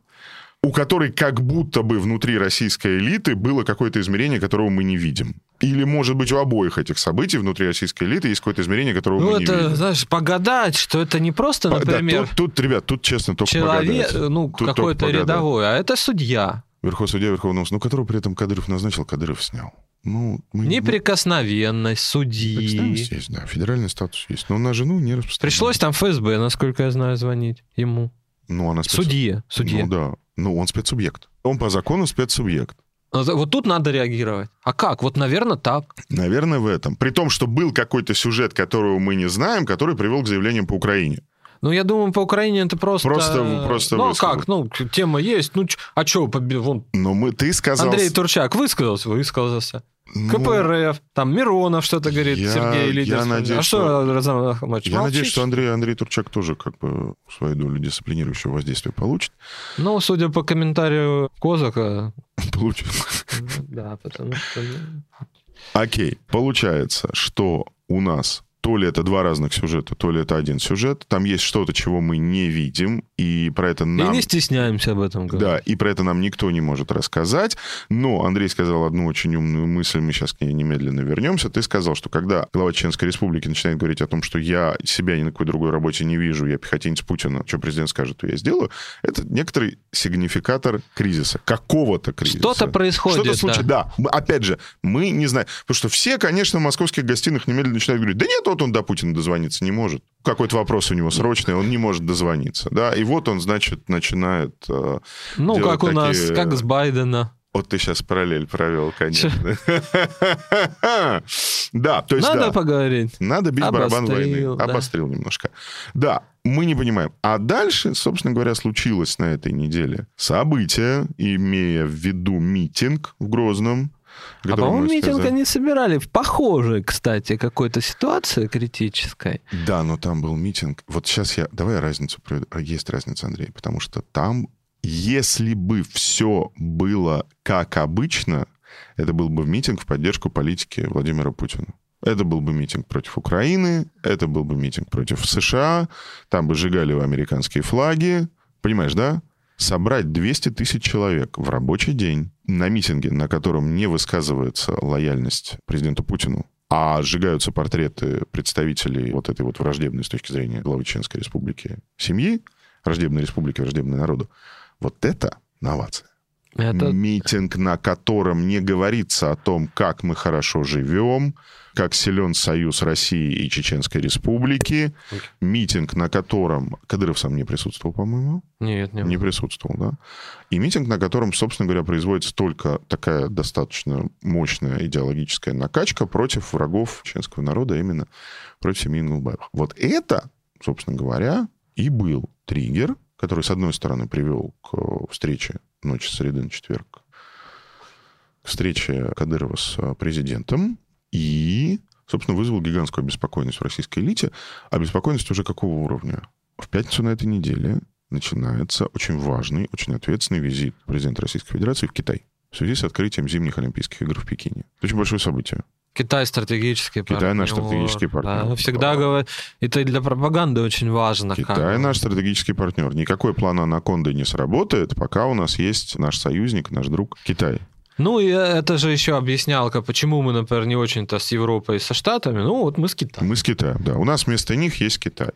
у которой как будто бы внутри российской элиты было какое-то измерение, которого мы не видим. Или, может быть, у обоих этих событий внутри российской элиты есть какое-то измерение, которого Ну, мы не это, видим. знаешь, погадать, что это не просто, По- да, например, тут, тут, ребят, тут честно только человек, погадать. ну, Тут какой-то рядовой, а это судья. Верховный судья Верховного ну, которого при этом Кадыров назначил, Кадыров снял. Ну, мы, Неприкосновенность судьи. Есть, да, федеральный статус есть. Но на жену не распространяется. Пришлось там ФСБ, насколько я знаю, звонить ему. Ну, она спец- Судье, судье. Ну, да. Ну, он спецсубъект. Он по закону спецсубъект. Вот вот тут надо реагировать. А как? Вот, наверное, так. Наверное, в этом. При том, что был какой-то сюжет, которого мы не знаем, который привел к заявлениям по Украине. Ну, я думаю, по Украине это просто... Просто- просто Ну, а высказал. как? Ну, тема есть. Ну, а что, вон, Но мы, ты сказал... Андрей Турчак высказался, высказался. Ну, КПРФ, там Миронов что-то говорит, я- Сергей Лидер. я надеюсь, а что- что, Разам Ахмадович, Я надеюсь, что Андрей, Андрей Турчак тоже как бы свою долю дисциплинирующего воздействия получит. Ну, судя по комментарию Козака, Получит. да, потому что... ну, Окей. Получается, что у нас то ли это два разных сюжета, то ли это один сюжет. Там есть что-то, чего мы не видим, и про это И нам... не стесняемся об этом говорить. Да, и про это нам никто не может рассказать. Но Андрей сказал одну очень умную мысль, мы сейчас к ней немедленно вернемся. Ты сказал, что когда глава Чеченской Республики начинает говорить о том, что я себя ни на какой другой работе не вижу, я пехотинец Путина, что президент скажет, то я сделаю, это некоторый сигнификатор кризиса, какого-то кризиса. Что-то происходит, Что-то случилось. Да. Мы- опять же, мы не знаем. Потому что все, конечно, в московских гостиных немедленно начинают говорить, да нет, вот он до Путина дозвониться не может. Какой-то вопрос у него срочный, он не может дозвониться. Да? И вот он, значит, начинает... э, Ну, как у нас, такие- как с Байдена. Вот ты сейчас параллель провел, конечно. Да, то есть Надо да. поговорить. Надо бить барабан Обострил, войны. да. Обострил немножко. Да, мы не понимаем. А дальше, собственно говоря, случилось на этой неделе событие, имея в виду митинг в Грозном. А, по-моему, митинг сказали. они собирали в похожей, кстати, какой-то ситуации критической. Да, но там был митинг. Вот сейчас я... Давай я разницу проведу. А, Есть разница, Андрей, потому что там, если бы все было как обычно, это был бы митинг в поддержку политики Владимира Путина. Это был бы митинг против Украины, это был бы митинг против США, там бы сжигали американские флаги. Понимаешь, да? Собрать 200 тысяч человек в рабочий день на митинге, на котором не высказывается лояльность президенту Путину, а сжигаются портреты представителей вот этой вот враждебной с точки зрения главы Чеченской республики семьи, враждебной республики, враждебной народу, вот это новация. Это Митинг, на котором не говорится о том, как мы хорошо живем, как силен союз России и Чеченской республики. Митинг, на котором... Кадыров сам не присутствовал, по-моему. нет, не, Не присутствовал, да. И митинг, на котором, собственно говоря, производится только такая достаточно мощная идеологическая накачка против врагов чеченского народа, а именно против семьи Нгулбаевых. Вот это, собственно говоря, и был триггер, который, с одной стороны, привел к э, встрече ночи среды на четверг, к встрече Кадырова с э, президентом, и, собственно, вызвал гигантскую обеспокоенность в российской элите. Обеспокоенность уже какого уровня? В пятницу на этой неделе начинается очень важный, очень ответственный визит президента Российской Федерации в Китай в связи с открытием зимних Олимпийских игр в Пекине. Это очень большое событие. Китай стратегический партнер. Китай наш стратегический партнер. Да, всегда говорят, это и для пропаганды очень важно. как Китай бы. наш стратегический партнер. Никакой план анаконды не сработает, пока у нас есть наш союзник, наш друг Китай. Ну, и это же еще объяснялка, почему мы, например, не очень-то с Европой и со Штатами. Ну, вот мы с Китаем. Мы с Китаем, да. У нас вместо них есть Китай.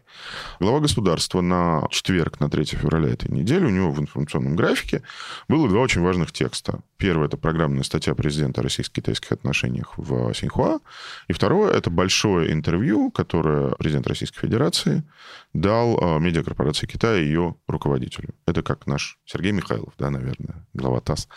Глава государства на четверг, на 3 февраля этой недели, у него в информационном графике было два очень важных текста. Первое – это программная статья президента о российско-китайских отношениях в Синьхуа. И второе – это большое интервью, которое президент Российской Федерации дал э, медиакорпорации Китая ее руководителю. Это как наш Сергей Михайлов, да, наверное, глава ТАСС.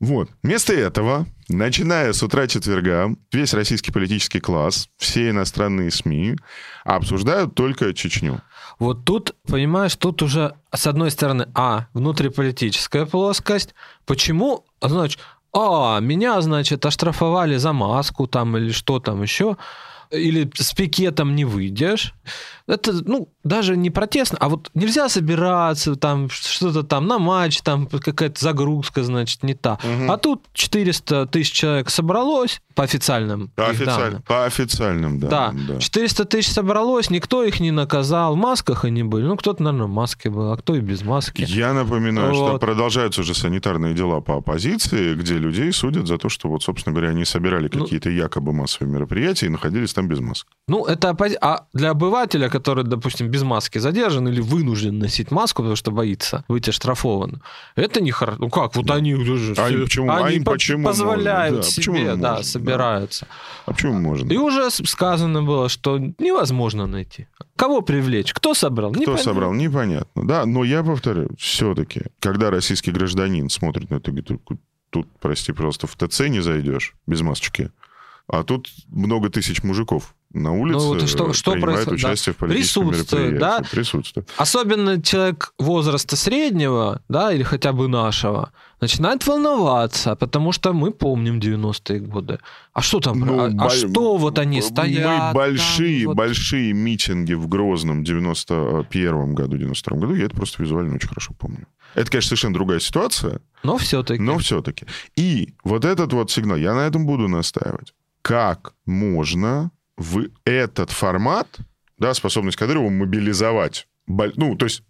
Вот. Вместо этого, начиная с утра четверга, весь российский политический класс, все иностранные СМИ обсуждают только Чечню. Вот тут, понимаешь, тут уже, с одной стороны, а, внутриполитическая плоскость. Почему, значит, а, меня, значит, оштрафовали за маску там или что там еще, или с пикетом не выйдешь. Это, ну, даже не протестно, а вот нельзя собираться, там, что-то там на матч, там какая-то загрузка, значит, не та. Мгм. А тут 400 тысяч человек собралось по официальным По, официаль- по официальным, да. Да, да. 400 тысяч собралось, никто их не наказал, в масках они были. Ну, кто-то, наверное, в маске был, а кто и без маски. Я напоминаю, что Вот. продолжаются уже санитарные дела по оппозиции, где людей судят за то, что, вот, собственно говоря, они собирали Ну- какие-то якобы массовые мероприятия и находились там без масок. Ну, это оппози- А для обывателя, который, допустим, без маски задержан или вынужден носить маску, потому что боится быть оштрафован, это не хорошо. Ну как, вот они уже А им почему- а они им по- почему позволяют можно? Да, почему себе, им да, можно? Да. собираются. А почему можно? И уже сказано было, что невозможно найти. Кого привлечь? Кто собрал? Кто Непонятно. собрал, непонятно. Да, но я повторю, все-таки, когда российский гражданин смотрит на это, говорит, «Тут- тут, прости, просто в ТЦ не зайдешь без масочки, а тут много тысяч мужиков на улице Ну, вот что- что принимают происходит? Да. участие в политическом Присутствует, да? Присутствует. Особенно человек возраста среднего, да, или хотя бы нашего, начинает волноваться, потому что мы помним 90-е годы. А что там? Ну, а, а боль- что вот они Мы стоят? большие, там вот? большие митинги в Грозном в 91 году, 92 году, я это просто визуально очень хорошо помню. Это, конечно, совершенно другая ситуация, Но все-таки. но все-таки. И вот этот вот сигнал, я на этом буду настаивать. Как можно в этот формат, да, способность Кадырова мобилизовать, ну, то есть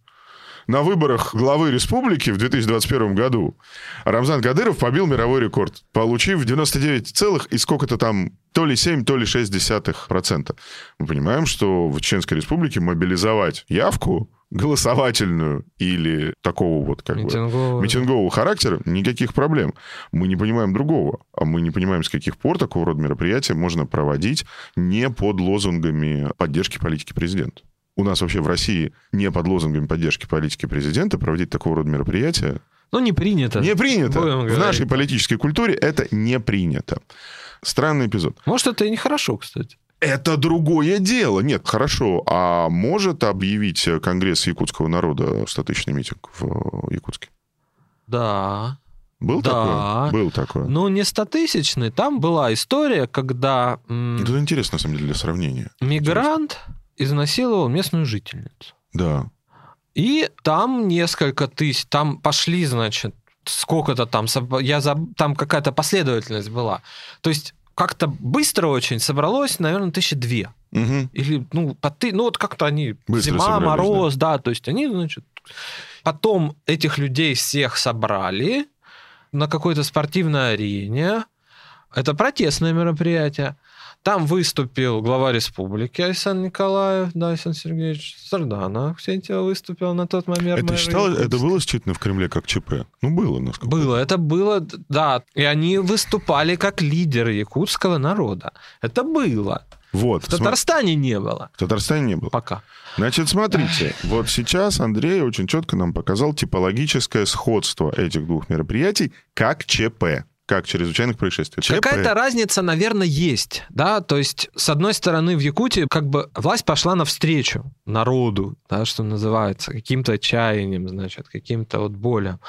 на выборах главы республики в 2021 году Рамзан Кадыров побил мировой рекорд, получив 99 целых и сколько-то там, то ли 7, то ли 6 десятых процента. Мы понимаем, что в Чеченской республике мобилизовать явку голосовательную или такого вот как бы Митинговые. митингового характера, никаких проблем. Мы не понимаем другого. А мы не понимаем, с каких пор такого рода мероприятия можно проводить не под лозунгами поддержки политики президента. У нас вообще в России не под лозунгами поддержки политики президента проводить такого рода мероприятия Ну, не принято. Не принято. Будем В говорить. нашей политической культуре это не принято. Странный эпизод. Может, это и нехорошо, кстати. Это другое дело. Нет, хорошо. А может объявить Конгресс якутского народа статичный митинг в Якутске? Да. Был Да. такое? Был такое. Ну, не стотысячный. Там была история, когда м, Это интересно, на самом деле, для сравнения. мигрант изнасиловал местную жительницу. Да. И там несколько тысяч, там пошли, значит, сколько-то там, я заб- там какая-то последовательность была. То есть как-то быстро очень собралось, наверное, тысячи две. Мгм. Или, ну, по ты, ну, вот как-то они, Быстро зима, мороз, да. то есть они, значит, потом этих людей всех собрали на какой-то спортивной арене. Это протестное мероприятие. Там выступил глава республики Александр Николаев, да, Александр Сергеевич Сарданов, кстати, выступил на тот момент. Это мэр считалось, это было считано в Кремле как ЧП? Ну, было, насколько. Было, это было, да. И они выступали как лидеры якутского народа. Это было. Вот. В Татарстане не было В Татарстане не было. пока. Значит, смотрите, вот сейчас Андрей очень четко нам показал типологическое сходство этих двух мероприятий как ЧП, как чрезвычайных происшествий. Какая-то разница, наверное, есть, да, то есть, с одной стороны, в Якутии как бы власть пошла навстречу народу, да, что называется, каким-то отчаянием, значит, каким-то вот болям.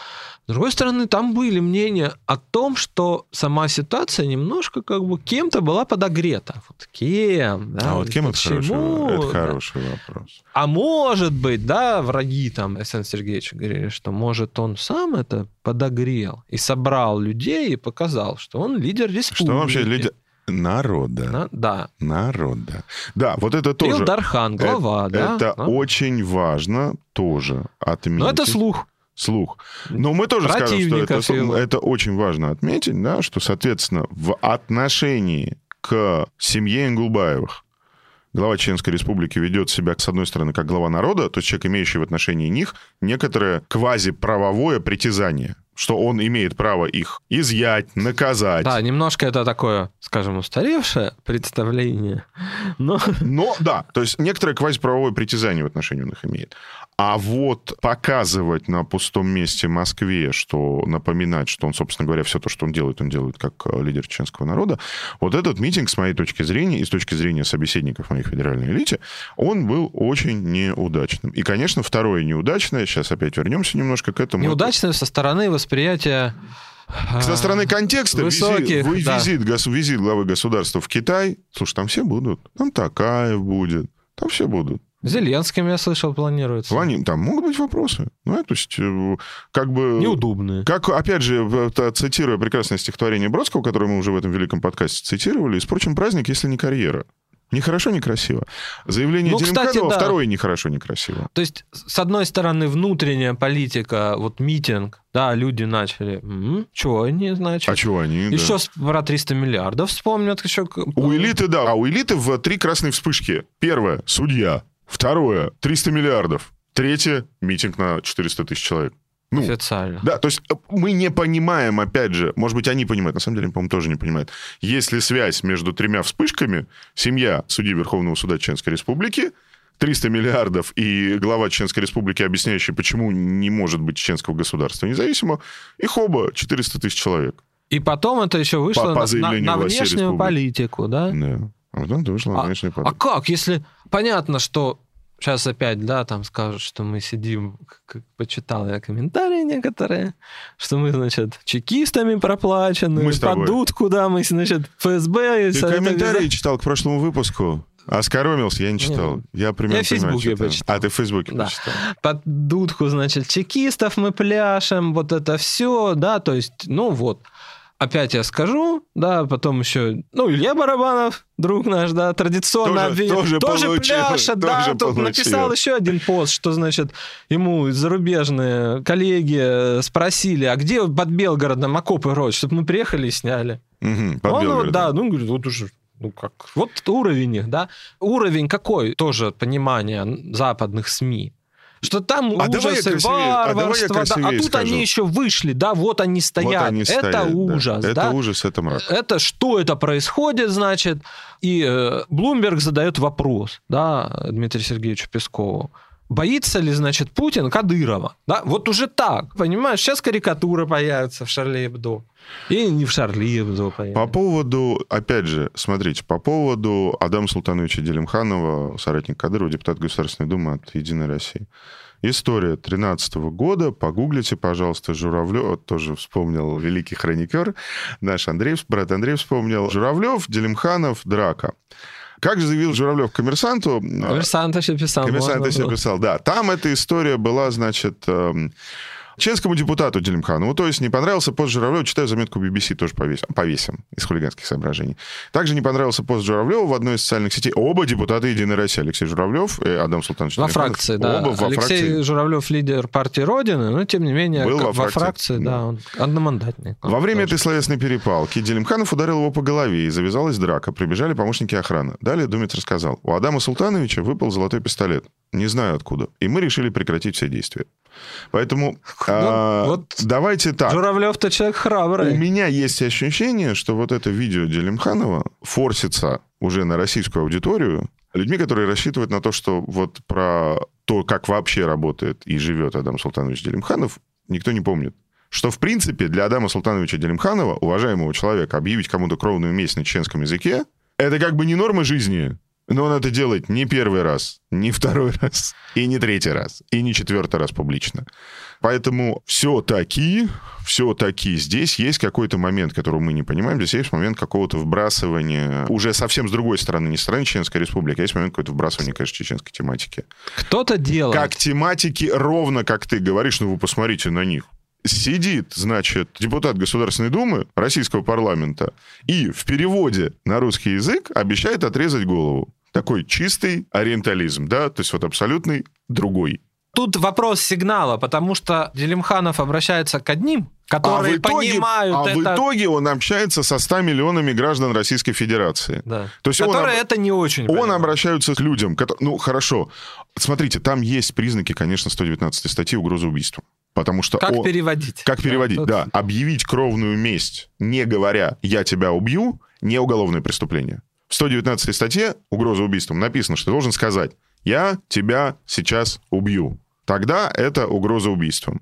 С другой стороны, там были мнения о том, что сама ситуация немножко как бы кем-то была подогрета. Вот кем, да, А вот кем это хороший, почему, это да. хороший вопрос. А может быть, да, враги там Александр Сергеевич говорили, что может он сам это подогрел и собрал людей и показал, что он лидер республики. Что вообще лидер... Народа. На- да. Народа. Да, вот это тоже... Илдархан, глава, это, да. это да. очень важно тоже отметить. Но это слух. слух. Но мы тоже скажем, что это, это очень важно отметить, да, что, соответственно, в отношении к семье Ингулбаевых глава Чеченской Республики ведет себя, с одной стороны, как глава народа, то есть человек, имеющий в отношении них некоторое квазиправовое притязание, что он имеет право их изъять, наказать. Да, немножко это такое, скажем, устаревшее представление. Но Но, да, то есть некоторое квазиправовое притязание в отношении он их имеет. А вот показывать на пустом месте Москве, что напоминать, что он, собственно говоря, все то, что он делает, он делает как э, лидер чеченского народа, вот этот митинг, с моей точки зрения, и с точки зрения собеседников моих федеральной элите, он был очень неудачным. И, конечно, второе неудачное, сейчас опять вернемся немножко к этому. неудачное со стороны восприятия... Со а, стороны контекста высоких, визит, да. визит, гос- визит главы государства в Китай, слушай, там все будут. Там Такаев будет, там все будут. Зеленским, я слышал, планируется. Плане- там могут быть вопросы. Ну, то есть, э, как бы... Неудобные. Как, опять же, цитируя прекрасное стихотворение Бродского, которое мы уже в этом великом подкасте цитировали, «Впрочем, праздник, если не карьера». Ни хорошо, ни красиво. Заявление Ну, кстати, Делимханова да. второе ни хорошо, ни красиво. То есть, с одной стороны, внутренняя политика, вот митинг, да, люди начали, что они, значит, А чего они? да. еще с- про 300 миллиардов вспомнят. Еще... У элиты, да. А у элиты в три красные вспышки. Первое — судья. Второе — 300 миллиардов. Третье — митинг на 400 тысяч человек. Ну, Официально. Да, то есть э, мы не понимаем, опять же, может быть, они понимают, на самом деле, по-моему, тоже не понимают. Есть ли связь между тремя вспышками, семья судьи Верховного суда Чеченской Республики, 300 миллиардов и глава Чеченской Республики, объясняющий, почему не может быть чеченского государства независимо, их оба 400 тысяч человек. И потом это еще вышло По- по на- на, внешнюю политику, да? Да. А потом это вышло на А- внешний А как, если понятно, что сейчас опять, да, там скажут, что мы сидим, как почитал я комментарии некоторые, что мы, значит, чекистами проплачены, Мы с тобой. под дудку, да, мы, значит, ФСБ. Ты комментарии читал к прошлому выпуску? Оскоромился, я не читал. Я примерно Я в Фейсбуке почитал. А, ты в Фейсбуке Да. почитал. Под дудку, значит, чекистов мы пляшем, вот это все, да, то есть, ну вот. Опять я скажу, да, потом еще, ну, Илья Барабанов, друг наш, да, традиционно Тоже- обвинен. тоже получил, пляшет, да, тоже тут получил. написал еще один пост, что, значит, ему зарубежные коллеги э, спросили, а где под Белгородом окопы рот, чтобы мы приехали и сняли. Мгм, под Он, вот, Белгородом. да, ну, говорит, вот уже, ну как, вот уровень их, да. Уровень какой тоже понимания западных СМИ. Что там А ужасы, а варварство, да, а тут скажу. они еще вышли, да, вот они стоят. Вот они это стоят, да. ужас, да. Это ужас, это мрак. Это что это происходит, значит? И э, Блумберг задает вопрос, да, Дмитрию Сергеевичу Пескову. Боится ли, значит, Путин Кадырова? Да, вот уже так, понимаешь? Сейчас карикатура появится в Шарли Эбдо. И не в Шарли Эбдо появится. По поводу, опять же, смотрите, по поводу Адама Султановича Делимханова, соратник Кадырова, депутат Государственной Думы от «Единой России». История 13 года. Погуглите, пожалуйста, Журавлев. Тоже вспомнил великий хроникер. Наш Андрей, брат Андрей вспомнил. Журавлев, Делимханов, драка. Как заявил Журавлев коммерсанту... Коммерсант еще писал. Коммерсант еще писал, да. Там эта история была, значит, Членскому депутату Делимханову, то есть не понравился пост Журавлева, читаю заметку BBC, тоже повесим, повесим из хулиганских соображений. Также не понравился пост Журавлева в одной из социальных сетей. Оба депутата Единой России, Алексей Журавлев и Адам Султанович Во фракции, да. Оба во Алексей фракции. Журавлев лидер партии Родины, но тем не менее Был во, во фракции, да, он одномандатник. Он во время тоже. этой словесной перепалки Делимханов ударил его по голове и завязалась драка. Прибежали помощники охраны. Далее Думец рассказал. У Адама Султановича выпал золотой пистолет. Не знаю откуда. И мы решили прекратить все действия. Поэтому ну, а, вот давайте так. Журавлев-то человек храбрый. У меня есть ощущение, что вот это видео Делимханова форсится уже на российскую аудиторию людьми, которые рассчитывают на то, что вот про то, как вообще работает и живет Адам Султанович Делимханов, никто не помнит. Что, в принципе, для Адама Султановича Делимханова, уважаемого человека, объявить кому-то кровную месть на чеченском языке, это как бы не норма жизни, но он это делает не первый раз, не второй раз, и не третий раз, и не четвертый раз публично. Поэтому все-таки, все-таки здесь есть какой-то момент, которого мы не понимаем. Здесь есть момент какого-то вбрасывания, уже совсем с другой стороны, не с стороны Чеченской Республики, а есть момент какого-то вбрасывания, конечно, чеченской тематики. Кто-то делает. Как тематики, ровно как ты говоришь, ну вы посмотрите на них сидит, значит, депутат Государственной Думы российского парламента и в переводе на русский язык обещает отрезать голову. Такой чистый ориентализм, да, то есть вот абсолютный другой. Тут вопрос сигнала, потому что Делимханов обращается к одним, которые а итоге, понимают а это. в итоге он общается со 100 миллионами граждан Российской Федерации. Да. То есть которые он, это не очень Он понимают. обращается к людям, которые, ну, хорошо. Смотрите, там есть признаки, конечно, 119 статьи угрозы убийства. Потому что как он... переводить? Как переводить, да. да. Объявить кровную месть, не говоря «я тебя убью», не уголовное преступление. В 119 статье угроза убийством написано, что ты должен сказать «я тебя сейчас убью». Тогда это угроза убийством.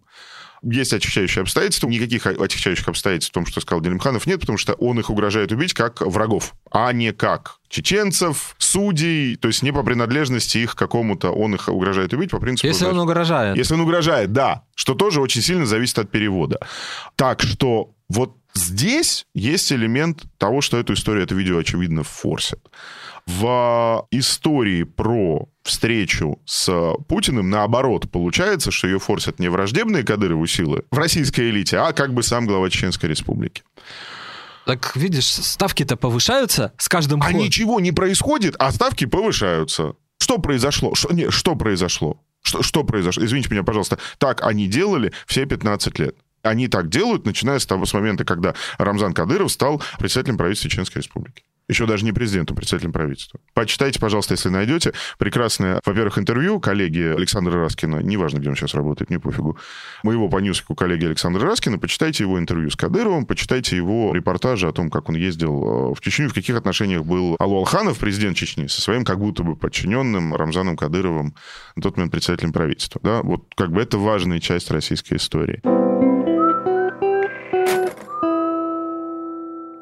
Есть отягчающие обстоятельства. Никаких отягчающих обстоятельств в том, что сказал Делимханов, нет, потому что он их угрожает убить как врагов, а не как чеченцев, судей, то есть не по принадлежности их какому-то, он их угрожает убить по принципу... Если значит, он угрожает. Если он угрожает, да. Что тоже очень сильно зависит от перевода. Так что вот здесь есть элемент того, что эту историю, это видео, очевидно, форсит. В истории про встречу с Путиным, наоборот, получается, что ее форсят не враждебные Кадырову силы в российской элите, а как бы сам глава Чеченской Республики. Так видишь, ставки-то повышаются с каждым А ничего не происходит, а ставки повышаются. Что произошло? Что, не, что произошло? Что, что произошло? Извините меня, пожалуйста. Так они делали все 15 лет. Они так делают, начиная с того с момента, когда Рамзан Кадыров стал председателем правительства Чеченской Республики. Еще даже не президентом, председателем правительства. Почитайте, пожалуйста, если найдете. Прекрасное, во-первых, интервью коллеги Александра Раскина, неважно, где он сейчас работает, не пофигу, моего по Ньюсику коллеги Александра Раскина, почитайте его интервью с Кадыровым, почитайте его репортажи о том, как он ездил э, в Чечню, в каких отношениях был Алу Алханов, президент Чечни, со своим как будто бы подчиненным Рамзаном Кадыровым, на тот момент председателем правительства. Да? Вот как бы это важная часть российской истории.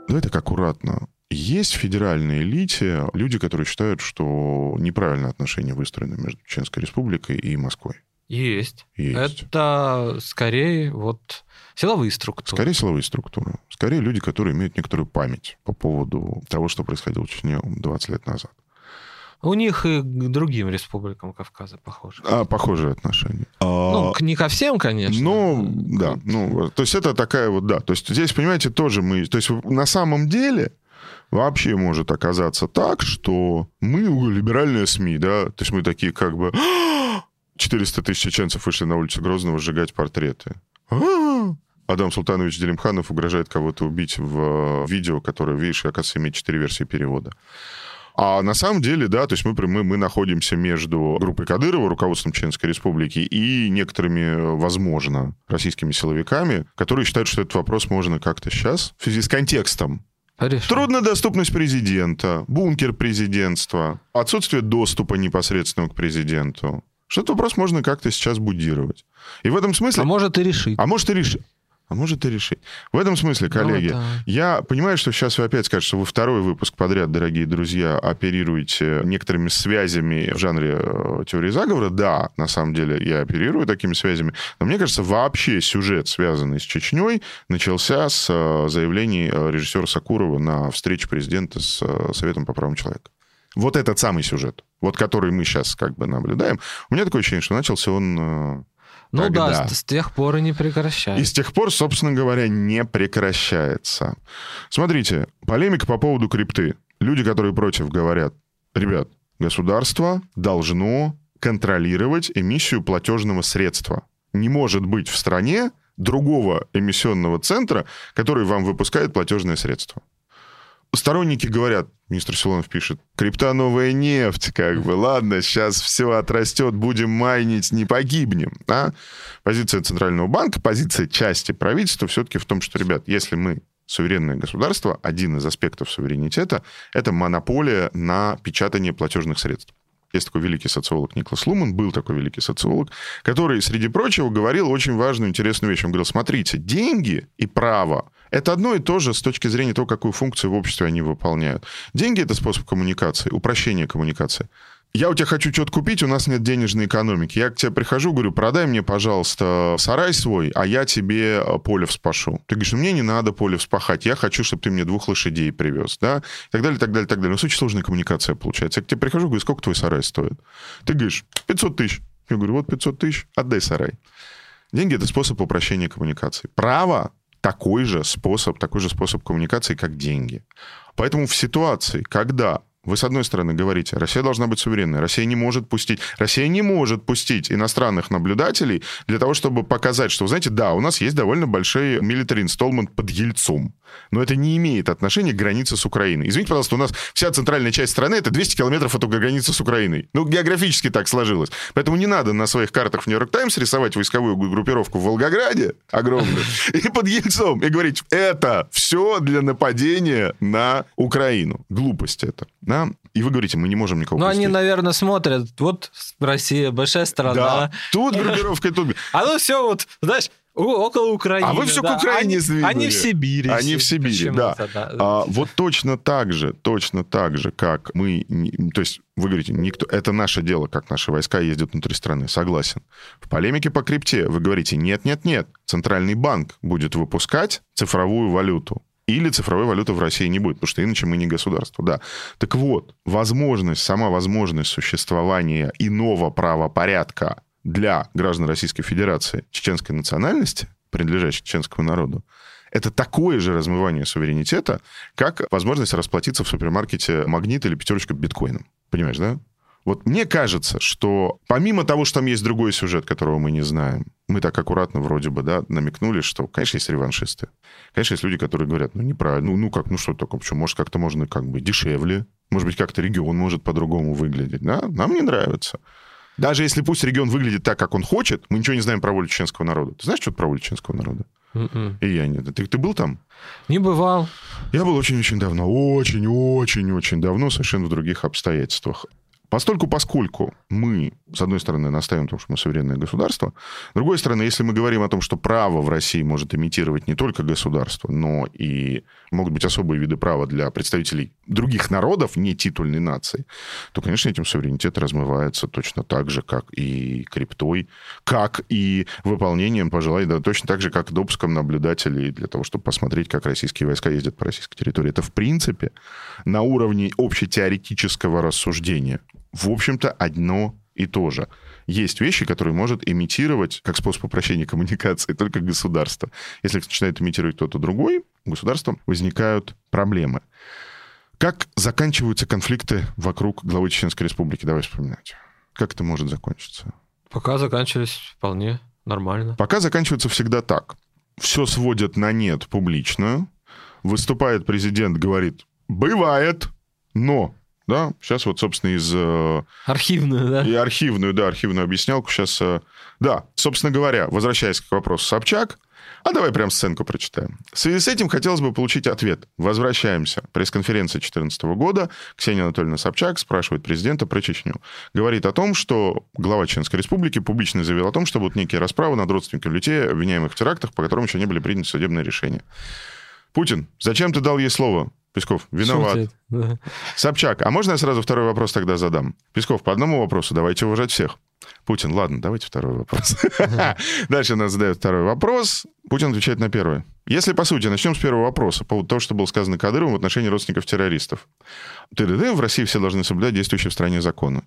Давай так аккуратно. Есть в федеральной элите люди, которые считают, что неправильное отношение выстроено между Чеченской Республикой и Москвой. Есть. Есть. Это скорее вот силовые структуры. Скорее силовые структуры. Скорее люди, которые имеют некоторую память по поводу того, что происходило в Чечне 20 лет назад. У них и к другим республикам Кавказа похоже. А, похожие отношения. Ну, а... не ко всем, конечно. Ну, да. Ну, то есть это такая вот, да. То есть здесь, понимаете, тоже мы... То есть на самом деле вообще может оказаться так, что мы либеральные СМИ, да, то есть мы такие как бы 400 тысяч чеченцев вышли на улицу Грозного сжигать портреты. Адам Султанович Делимханов угрожает кого-то убить в видео, которое, видишь, оказывается, имеет четыре версии перевода. А на самом деле, да, то есть мы, мы, мы находимся между группой Кадырова, руководством Чеченской Республики, и некоторыми, возможно, российскими силовиками, которые считают, что этот вопрос можно как-то сейчас, в связи с контекстом, Решим. Труднодоступность президента, бункер президентства, отсутствие доступа непосредственного к президенту, что этот вопрос можно как-то сейчас будировать. И в этом смысле... А может и решить. А может и решить. А может и решить. В этом смысле, коллеги, Ну, да. я понимаю, что сейчас вы опять скажете, что вы второй выпуск подряд, дорогие друзья, оперируете некоторыми связями в жанре э, теории заговора. Да, на самом деле я оперирую такими связями. Но мне кажется, вообще сюжет, связанный с Чечней, начался с э, заявлений э, режиссера Сакурова на встрече президента с Советом по правам человека. Вот этот самый сюжет, вот который мы сейчас как бы наблюдаем, у меня такое ощущение, что начался он Ну Тогда. да, с, с тех пор и не прекращается. и с тех пор, собственно говоря, не прекращается. Смотрите, полемика по поводу крипты. Люди, которые против, говорят, ребят, государство должно контролировать эмиссию платежного средства. Не может быть в стране другого эмиссионного центра, который вам выпускает платежное средство. Сторонники говорят, министр Силонов пишет, крипта новая нефть, как бы, ладно, сейчас все отрастет, будем майнить, не погибнем. А? Позиция Центрального банка, позиция части правительства все-таки в том, что, ребят, если мы суверенное государство, один из аспектов суверенитета – это монополия на печатание платежных средств. Есть такой великий социолог Николас Луман, был такой великий социолог, который, среди прочего, говорил очень важную, интересную вещь. Он говорил, смотрите, деньги и право – это одно и то же с точки зрения того, какую функцию в обществе они выполняют. Деньги – это способ коммуникации, упрощение коммуникации. Я у тебя хочу что-то купить, у нас нет денежной экономики. Я к тебе прихожу, говорю, продай мне, пожалуйста, сарай свой, а я тебе э, поле вспашу. Ты говоришь, ну мне не надо поле вспахать, я хочу, чтобы ты мне двух лошадей привез, да, и так далее, так далее, так далее. Но очень сложная коммуникация получается. Я к тебе прихожу, говорю, сколько твой сарай стоит? Ты говоришь, 500 тысяч. Я говорю, вот 500 тысяч, отдай сарай. Деньги – это способ упрощения коммуникации. Право – такой же способ, такой же способ коммуникации, как деньги. Поэтому в ситуации, когда вы, с одной стороны, говорите, Россия должна быть суверенной, Россия не может пустить, Россия не может пустить иностранных наблюдателей для того, чтобы показать, что, знаете, да, у нас есть довольно большой military installment под Ельцом, но это не имеет отношения к границе с Украиной. Извините, пожалуйста, у нас вся центральная часть страны это 200 километров от границы с Украиной. Ну, географически так сложилось. Поэтому не надо на своих картах в Нью-Йорк Таймс рисовать войсковую группировку в Волгограде огромную и под Ельцом и говорить, это все для нападения на Украину. Глупость это. Да? И вы говорите, мы не можем никого Ну, они, наверное, смотрят, вот Россия, большая страна. Да, тут группировка, тут... А ну все вот, знаешь, около Украины. А вы всё к да. Украине они, сдвинули. они в Сибири. Они все в Сибири, почему-то, да. А, вот точно так же, точно так же, как мы... То есть вы говорите, никто... Это наше дело, как наши войска ездят внутри страны. Согласен. В полемике по крипте вы говорите, нет-нет-нет, Центральный банк будет выпускать цифровую валюту. Или цифровой валюты в России не будет, потому что иначе мы не государство, да. Так вот, возможность, сама возможность существования иного правопорядка для граждан Российской Федерации чеченской национальности, принадлежащей чеченскому народу, это такое же размывание суверенитета, как возможность расплатиться в супермаркете «Магнит» или «Пятерочка» биткоином. Понимаешь, да? Вот мне кажется, что помимо того, что там есть другой сюжет, которого мы не знаем, мы так аккуратно вроде бы, да, намекнули, что, конечно, есть реваншисты. Конечно, есть люди, которые говорят, ну, неправильно, ну, ну как, ну что такое, почему, может, как-то можно как бы дешевле, может быть, как-то регион может по-другому выглядеть, да, нам не нравится. Даже если пусть регион выглядит так, как он хочет, мы ничего не знаем про волю чеченского народа. Ты знаешь что-то про волю чеченского народа? Мгм. И я нет. Ты, ты был там? Не бывал. Я был очень-очень давно, очень-очень-очень давно, совершенно в других обстоятельствах. Постольку, поскольку мы, с одной стороны, настаиваем на том, что мы суверенное государство, с другой стороны, если мы говорим о том, что право в России может имитировать не только государство, но и могут быть особые виды права для представителей других народов, не титульной нации, то, конечно, этим суверенитет размывается точно так же, как и криптой, как и выполнением пожеланий, да, точно так же, как допуском наблюдателей для того, чтобы посмотреть, как российские войска ездят по российской территории. Это, в принципе, на уровне общетеоретического рассуждения, в общем-то, одно и то же. Есть вещи, которые может имитировать, как способ упрощения коммуникации, только государство. Если их начинает имитировать кто-то другой, у государства возникают проблемы. Как заканчиваются конфликты вокруг главы Чеченской Республики? Давай вспоминать. Как это может закончиться? Пока заканчивались вполне нормально. Пока заканчивается всегда так. Все сводят на нет публично. Выступает президент, говорит, бывает, но... Да, сейчас вот, собственно, из э, Архивную, да? и архивную, да, архивную объяснялку сейчас... э, Да, собственно говоря, возвращаясь к вопросу Собчак, А давай прям сценку прочитаем. В связи с этим хотелось бы получить ответ. Возвращаемся. Пресс-конференция 2014 года. Ксения Анатольевна Собчак спрашивает президента про Чечню. Говорит о том, что глава Чеченской республики публично заявил о том, что будут некие расправы над родственниками людей, обвиняемых в терактах, по которым еще не были приняты судебные решения. Путин, зачем ты дал ей слово? Песков, виноват. Да. Собчак, а можно я сразу второй вопрос тогда задам? Песков, по одному вопросу, давайте уважать всех. Путин, ладно, давайте второй вопрос. Дальше нас задает второй вопрос. Путин отвечает на первый. Если, по сути, начнем с первого вопроса, по поводу того, что было сказано Кадыровым в отношении родственников террористов. Ты в России все должны соблюдать действующие в стране законы.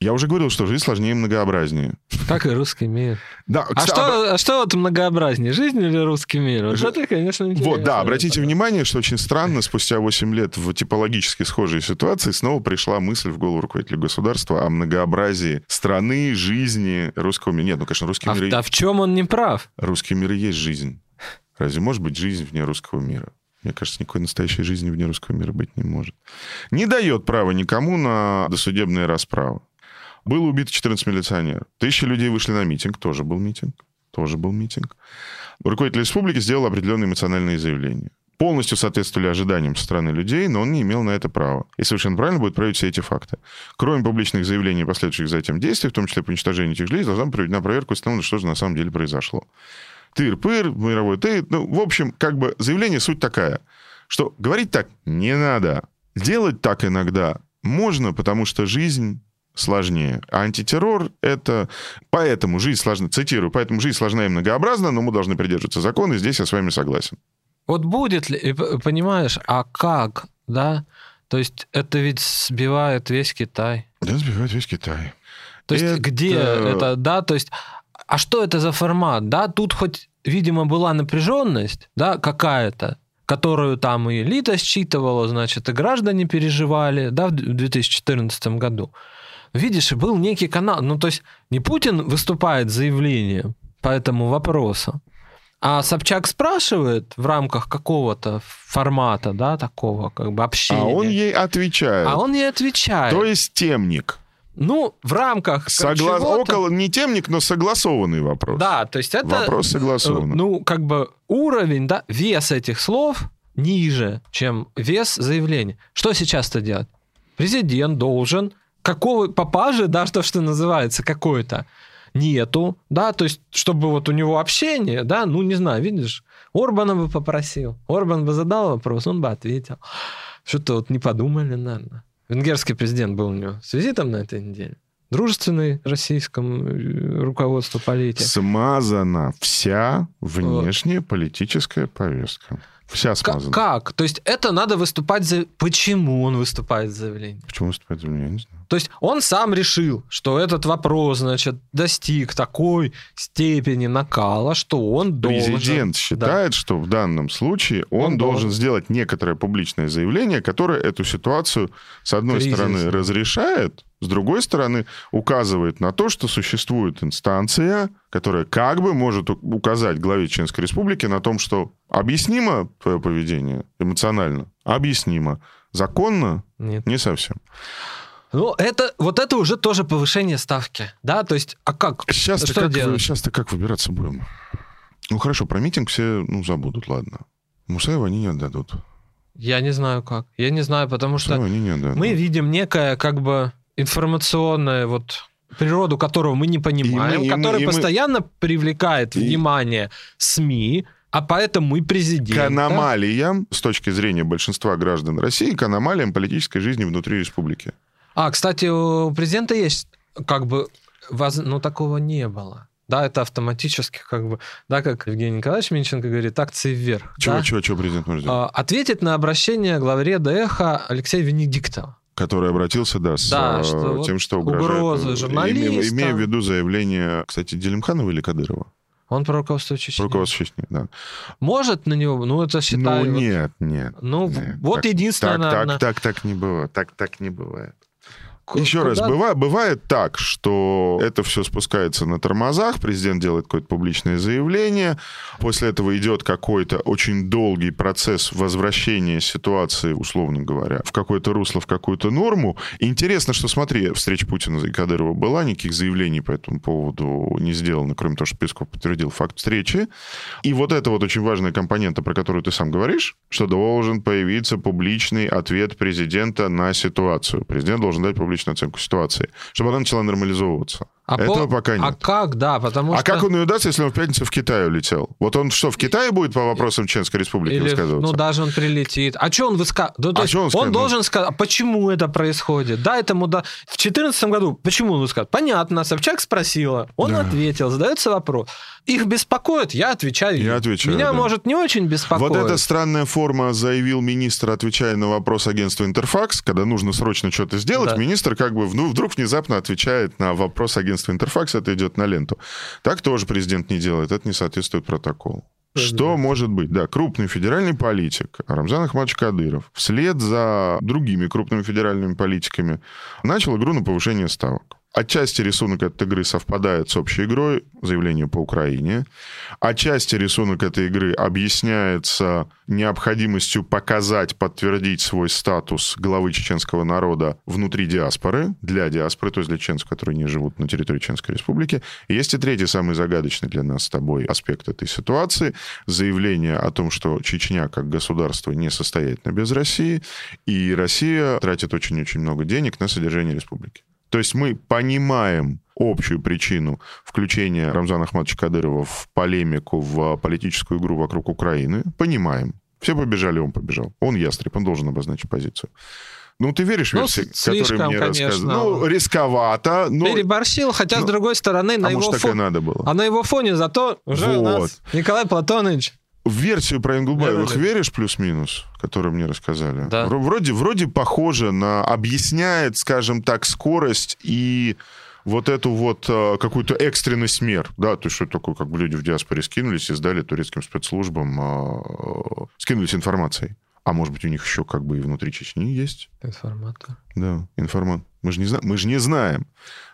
Я уже говорил, что жизнь сложнее и многообразнее. Как и русский мир. Да, А кстати, что, а что вот многообразнее, жизнь или русский мир? Вот Ж- это, конечно, интересно. Вот, да, обратите внимание, что очень странно, спустя 8 лет в типологически схожей ситуации снова пришла мысль в голову руководителя государства о многообразии страны, жизни русского мира. Нет, ну, конечно, русский А, мир, а в чем он не прав? русский мир и есть жизнь. Разве может быть жизнь вне русского мира? Мне кажется, никакой настоящей жизни вне русского мира быть не может. Не дает права никому на досудебные расправы. Было убито 14 милиционеров. Тысячи людей вышли на митинг. Тоже был митинг. Тоже был митинг. Руководитель республики сделал определенные эмоциональные заявления. Полностью соответствовали ожиданиям со стороны людей, но он не имел на это права. И совершенно правильно будет проверить все эти факты. Кроме публичных заявлений и последующих за этим действий, в том числе по уничтожению этих людей, должна быть проведена проверка и установлено, что же на самом деле произошло. Тыр-пыр, мировой ты. Ну, в общем, как бы заявление суть такая, что говорить так не надо. Делать так иногда можно, потому что жизнь сложнее. А антитеррор — это... Поэтому жизнь сложна, цитирую, поэтому жизнь сложна и многообразна, но мы должны придерживаться закона, и здесь я с вами согласен. Вот будет ли, понимаешь, а как, да? То есть это ведь сбивает весь Китай. Да, сбивает весь Китай. То есть Это- где это, да, то есть, а что это за формат, да? Тут хоть, видимо, была напряженность, да, какая-то, которую там и элита считывала, значит, и граждане переживали, да, в 2014 году. Видишь, был некий канал, ну, то есть не Путин выступает с заявлением по этому вопросу, а Собчак спрашивает в рамках какого-то формата, да, такого как бы общения. А он ей отвечает. А он ей отвечает. То есть темник. Ну, в рамках Согла- Около не темник, но согласованный вопрос. Да, то есть это... Вопрос э, согласованный. Ну, как бы уровень, да, вес этих слов ниже, чем вес заявления. Что сейчас-то делать? Президент должен какого папажи, да, что, что называется, какой-то, нету, да, то есть, чтобы вот у него общение, да, ну, не знаю, видишь, Орбана бы попросил, Орбан бы задал вопрос, он бы ответил. Что-то вот не подумали, наверное. Венгерский президент был у него с визитом на этой неделе. Дружественный российскому э, руководству политики. Смазана вся внешняя политическая повестка. Вся смазана. как? То есть это надо выступать за... Почему он выступает за заявление? Почему выступает за меня, я не знаю. То есть он сам решил, что этот вопрос, значит, достиг такой степени накала, что он должен... Президент считает, что в данном случае он, Он должен должен. сделать некоторое публичное заявление, которое эту ситуацию, с одной Кризис, стороны, да. разрешает, с другой стороны, указывает на то, что существует инстанция, которая как бы может указать главе Чеченской Республики на том, что объяснимо твое поведение эмоционально, объяснимо, законно Нет. не совсем. Ну, это, вот это уже тоже повышение ставки, да? То есть, а как? Сейчас-то Что как, делать? сейчас-то как выбираться будем? Ну хорошо, про митинг все ну, забудут, ладно. Мусаева они не отдадут. Я не знаю как. Я не знаю, потому что они не отдадут. мы видим некое как бы информационное вот природу которого мы не понимаем, И мы- и мы- постоянно привлекает И- внимание СМИ, а поэтому и президент. к аномалиям, с точки зрения большинства граждан России, к аномалиям политической жизни внутри республики. А, кстати, у президента есть как бы, воз- ну, такого не было. Да, это автоматически как бы, да, как Евгений Николаевич Минченко говорит, акции вверх. Чего, да? чего, чего президент может сделать? А, Ответить на обращение главреда «Эхо» Алексея Венедиктова. Который обратился, да, с Да, э, что тем, что угрожает. угрозы э, журналистам. Имея, имея в виду заявление, кстати, Делимханова или Кадырова? Он про руководство Чечни. Руководство Чечни, да. Может на него, ну, это считаю... ну, вот- нет, нет. ну, нет. вот Так- единственное, так, наверное, так, так, так не бывает. Так, так не бывает. Еще раз, куда- бывает, так, что это все спускается на тормозах, президент делает какое-то публичное заявление, после этого идет какой-то очень долгий процесс возвращения ситуации, условно говоря, в какое-то русло, в какую-то норму. И интересно, что, смотри, встреча Путина и Кадырова была, никаких заявлений по этому поводу не сделано, кроме того, что Песков подтвердил факт встречи. И вот это вот очень важная компонента, про которую ты сам говоришь, что должен появиться публичный ответ президента на ситуацию. Президент должен дать публичную оценку ситуации, чтобы она начала нормализовываться. А Этого по- пока нет. А как, да, потому А что... как он ее даст, если он в пятницу в Китай улетел? Вот он что, в Китае будет по вопросам Чеченской Республики Или, высказываться? ну, даже он прилетит. А что он высказывает? То А чё он он, должен сказать, а почему это происходит? Да, этому да. В 2014 году почему он высказывает? Понятно, Собчак спросила, он Да. ответил, задается вопрос. Их беспокоит, я отвечаю. Я отвечаю, Меня, да. может, не очень беспокоит. Вот эта странная форма, заявил министр, отвечая на вопрос агентства Интерфакс, когда нужно срочно что-то сделать, Да. министр как бы ну, вдруг внезапно отвечает на вопрос агентства Интерфакс, это идет на ленту. Так тоже президент не делает, это не соответствует протоколу. Что может быть? Да, крупный федеральный политик Рамзан Ахмадович Кадыров вслед за другими крупными федеральными политиками начал игру на повышение ставок. Отчасти рисунок этой игры совпадает с общей игрой, заявление по Украине. Отчасти рисунок этой игры объясняется необходимостью показать, подтвердить свой статус главы чеченского народа внутри диаспоры, для диаспоры, то есть для чеченцев, которые не живут на территории Чеченской Республики. Есть и третий, самый загадочный для нас с тобой аспект этой ситуации. Заявление о том, что Чечня как государство несостоятельна без России, и Россия тратит очень-очень много денег на содержание республики. То есть мы понимаем общую причину включения Рамзана Ахматовича Кадырова в полемику, в политическую игру вокруг Украины. Понимаем. Все побежали, он побежал. Он ястреб, он должен обозначить позицию. Ну, ты веришь Ну, версии, с- которые слишком, мне конечно. рассказывают? Ну, рисковато, но... Переборщил, хотя, ну, с другой стороны, на а его может, так и фоне... надо было? А на его фоне зато уже у нас Вот. Николай Платонович. В версию про Ингулбаевых Да-да-да. веришь плюс-минус, которую мне рассказали? Да. Вро- Вроде, вроде похоже на... Объясняет, скажем так, скорость и вот эту вот э, какую-то экстренность мер. Да, то есть что такое, как бы люди в диаспоре скинулись и сдали турецким спецслужбам, э, скинулись информацией. А может быть, у них еще как бы и внутри Чечни есть? Информатор. Да, информант. Мы же не, зна- мы же не знаем.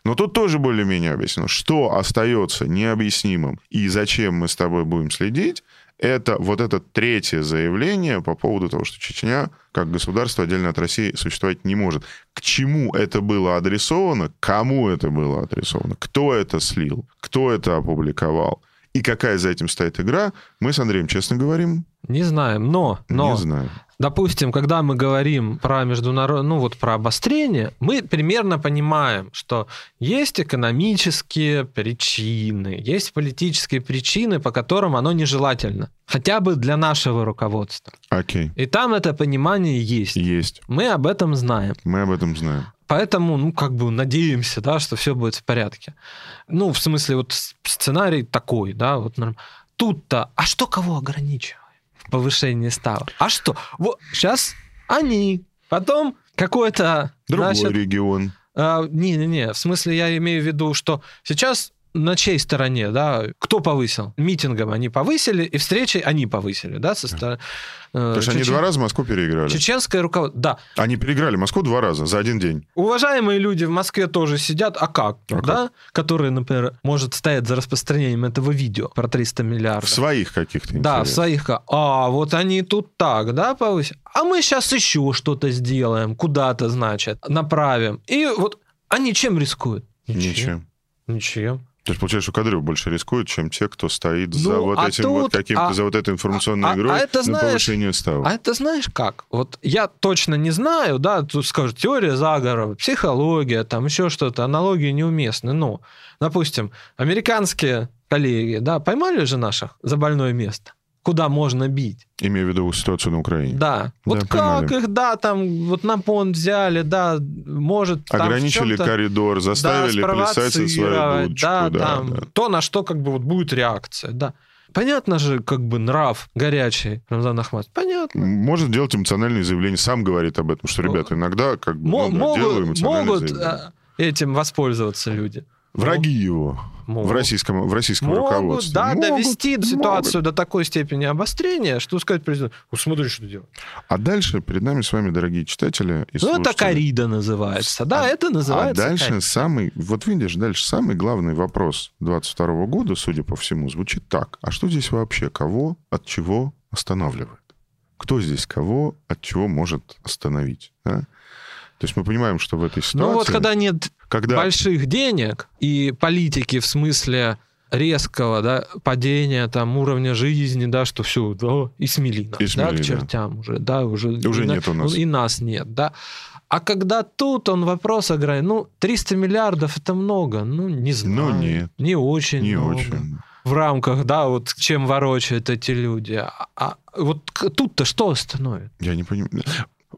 Но тут тоже более-менее объяснено. Что остается необъяснимым и зачем мы с тобой будем следить, это вот это третье заявление по поводу того, что Чечня как государство отдельно от России существовать не может. К чему это было адресовано, кому это было адресовано, кто это слил, кто это опубликовал и какая за этим стоит игра, мы с Андреем честно говорим, Не знаем, но, но не знаем. допустим, когда мы говорим про международное, ну вот про обострение, мы примерно понимаем, что есть экономические причины, есть политические причины, по которым оно нежелательно. Хотя бы для нашего руководства. Окей, И там это понимание есть. есть. Мы об этом знаем. Мы об этом знаем. Поэтому, ну, как бы надеемся, да, что все будет в порядке. Ну, в смысле, вот сценарий такой, да, вот норм- Тут-то, а что кого ограничивает? в Повышении ставок. А что? Вот сейчас они, потом какой-то, Другой значит, регион. а, Не-не-не, в смысле я имею в виду, что сейчас на чьей стороне, да, кто повысил? Митингом они повысили, и встречей они повысили, да, со стороны... э, что они чечен- два раза Москву переиграли. Чеченское руководство, да. Они переиграли Москву два раза за один день. Уважаемые люди в Москве тоже сидят, а как? А как? да? Которые, например, может стоять за распространением этого видео про 300 миллиардов. В своих каких-то Да, в своих. А, вот они тут так, да, повысили. А мы сейчас еще что-то сделаем, куда-то, значит, направим. И вот они чем рискуют? Ничем. Ничем. То есть, получается, что Кадыров больше рискует, чем те, кто стоит за Ну, вот а этим вот тут- каким-то, а- за вот этой информационной а- а игрой это на знаешь- повышение ставок. А это знаешь как? Вот я точно не знаю, да, тут скажут теория заговора, психология, там еще что-то, аналогии неуместны. Но, допустим, американские коллеги, да, поймали же наших за больное место, куда можно бить. Имею в виду ситуацию на Украине. Да. Вот как поймали. их, да, там вот на понт взяли, да, может... там Ограничили чём-то- коридор, заставили да, плясать со свою дудочку. да, да, там, да. то, на что как бы вот будет реакция, да. Понятно же, как бы нрав горячий Рамзан Ахмад. Понятно. Может делать эмоциональные заявления, сам говорит об этом, что, ребята, иногда как бы Мо- ну, да, делаю могут эмоциональные могут заявления. э, этим воспользоваться люди. Враги его. Могут. В российском, в российском Могут, руководстве. да, Могут, довести могут. ситуацию до такой степени обострения, что сказать президенту, «Ну, смотри, что делать. А дальше перед нами с вами, дорогие читатели и Ну, это корида называется. Да, А- это называется А дальше корида. самый, вот видишь, дальше самый главный вопрос 22 года, судя по всему, звучит так. А что здесь вообще? Кого от чего останавливает? Кто здесь кого от чего может остановить? да? То есть мы понимаем, что в этой ситуации... Ну вот когда нет когда- больших денег и политики в смысле резкого да, падения там, уровня жизни, да, что все, да, и смели нас, И да, смели, к да. чертям уже, да, уже, Уже и на- нет у нас. И нас нет, да. А когда тут он вопрос играет, ну, 300 миллиардов это много, ну, не знаю. нет. Не очень Не много. очень. В рамках, да, вот чем ворочают эти люди. А, а вот к- тут-то что остановит? Я не понимаю.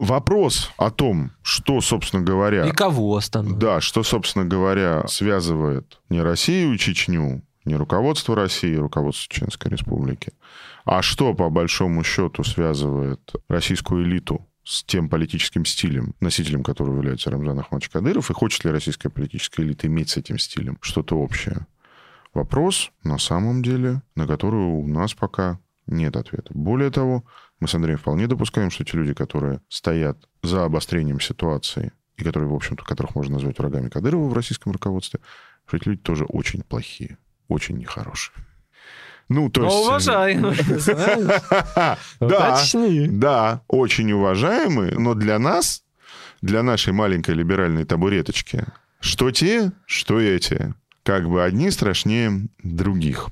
Вопрос о том, что, собственно говоря... И кого остановит? Да, что, собственно говоря, связывает не Россию и Чечню, не руководство России и руководство Чеченской Республики, а что, по большому счету, связывает российскую элиту с тем политическим стилем, носителем которого является Рамзан Ахмадович Кадыров, и хочет ли российская политическая элита иметь с этим стилем что-то общее? Вопрос, на самом деле, на который у нас пока нет ответа. Более того, мы с Андреем вполне допускаем, что те люди, которые стоят за обострением ситуации и которые, в общем-то, которых можно назвать врагами Кадырова в российском руководстве, что эти люди тоже очень плохие, очень нехорошие. Ну, то есть... уважаемый, знаешь. Да, да, очень уважаемые, но для нас, для нашей маленькой либеральной табуреточки, что те, что эти, как бы одни страшнее других.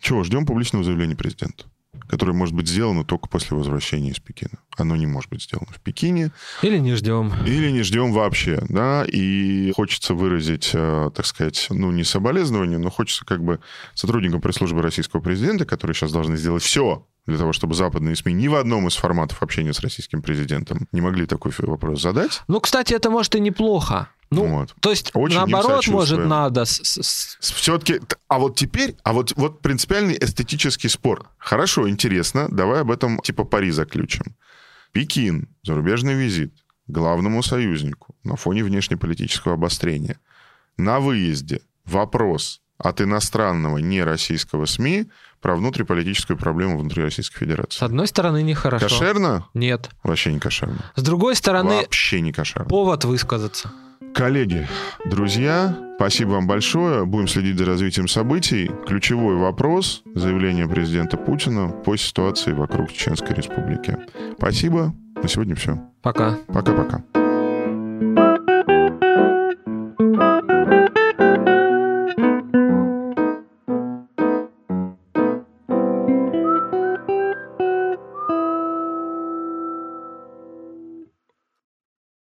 Чего, ждем публичного заявления президента, которое может быть сделано только после возвращения из Пекина. Оно не может быть сделано в Пекине, Или не ждем. или не ждем вообще, да, и хочется выразить, э, так сказать, ну, не соболезнование, но хочется как бы сотрудникам пресс-службы российского президента, которые сейчас должны сделать все для того, чтобы западные СМИ ни в одном из форматов общения с российским президентом не могли такой вопрос задать. Ну, кстати, это может и неплохо. Ну, Вот. то есть, Очень наоборот, может, надо... с- с- с- Все-таки, а вот теперь, а вот, вот принципиальный эстетический спор. Хорошо, интересно, давай об этом типа пари заключим. Пекин, зарубежный визит главному союзнику на фоне внешнеполитического обострения. На выезде вопрос от иностранного нероссийского СМИ про внутриполитическую проблему внутри Российской С Федерации. одной стороны, нехорошо. Кошерно? Нет. Вообще не кошерно. С другой стороны, Вообще не кошерно. повод высказаться. Коллеги, друзья, спасибо вам большое. Будем следить за развитием событий. Ключевой вопрос – заявление президента Путина по ситуации вокруг Чеченской Республики. Спасибо. На сегодня все. Пока. Пока-пока.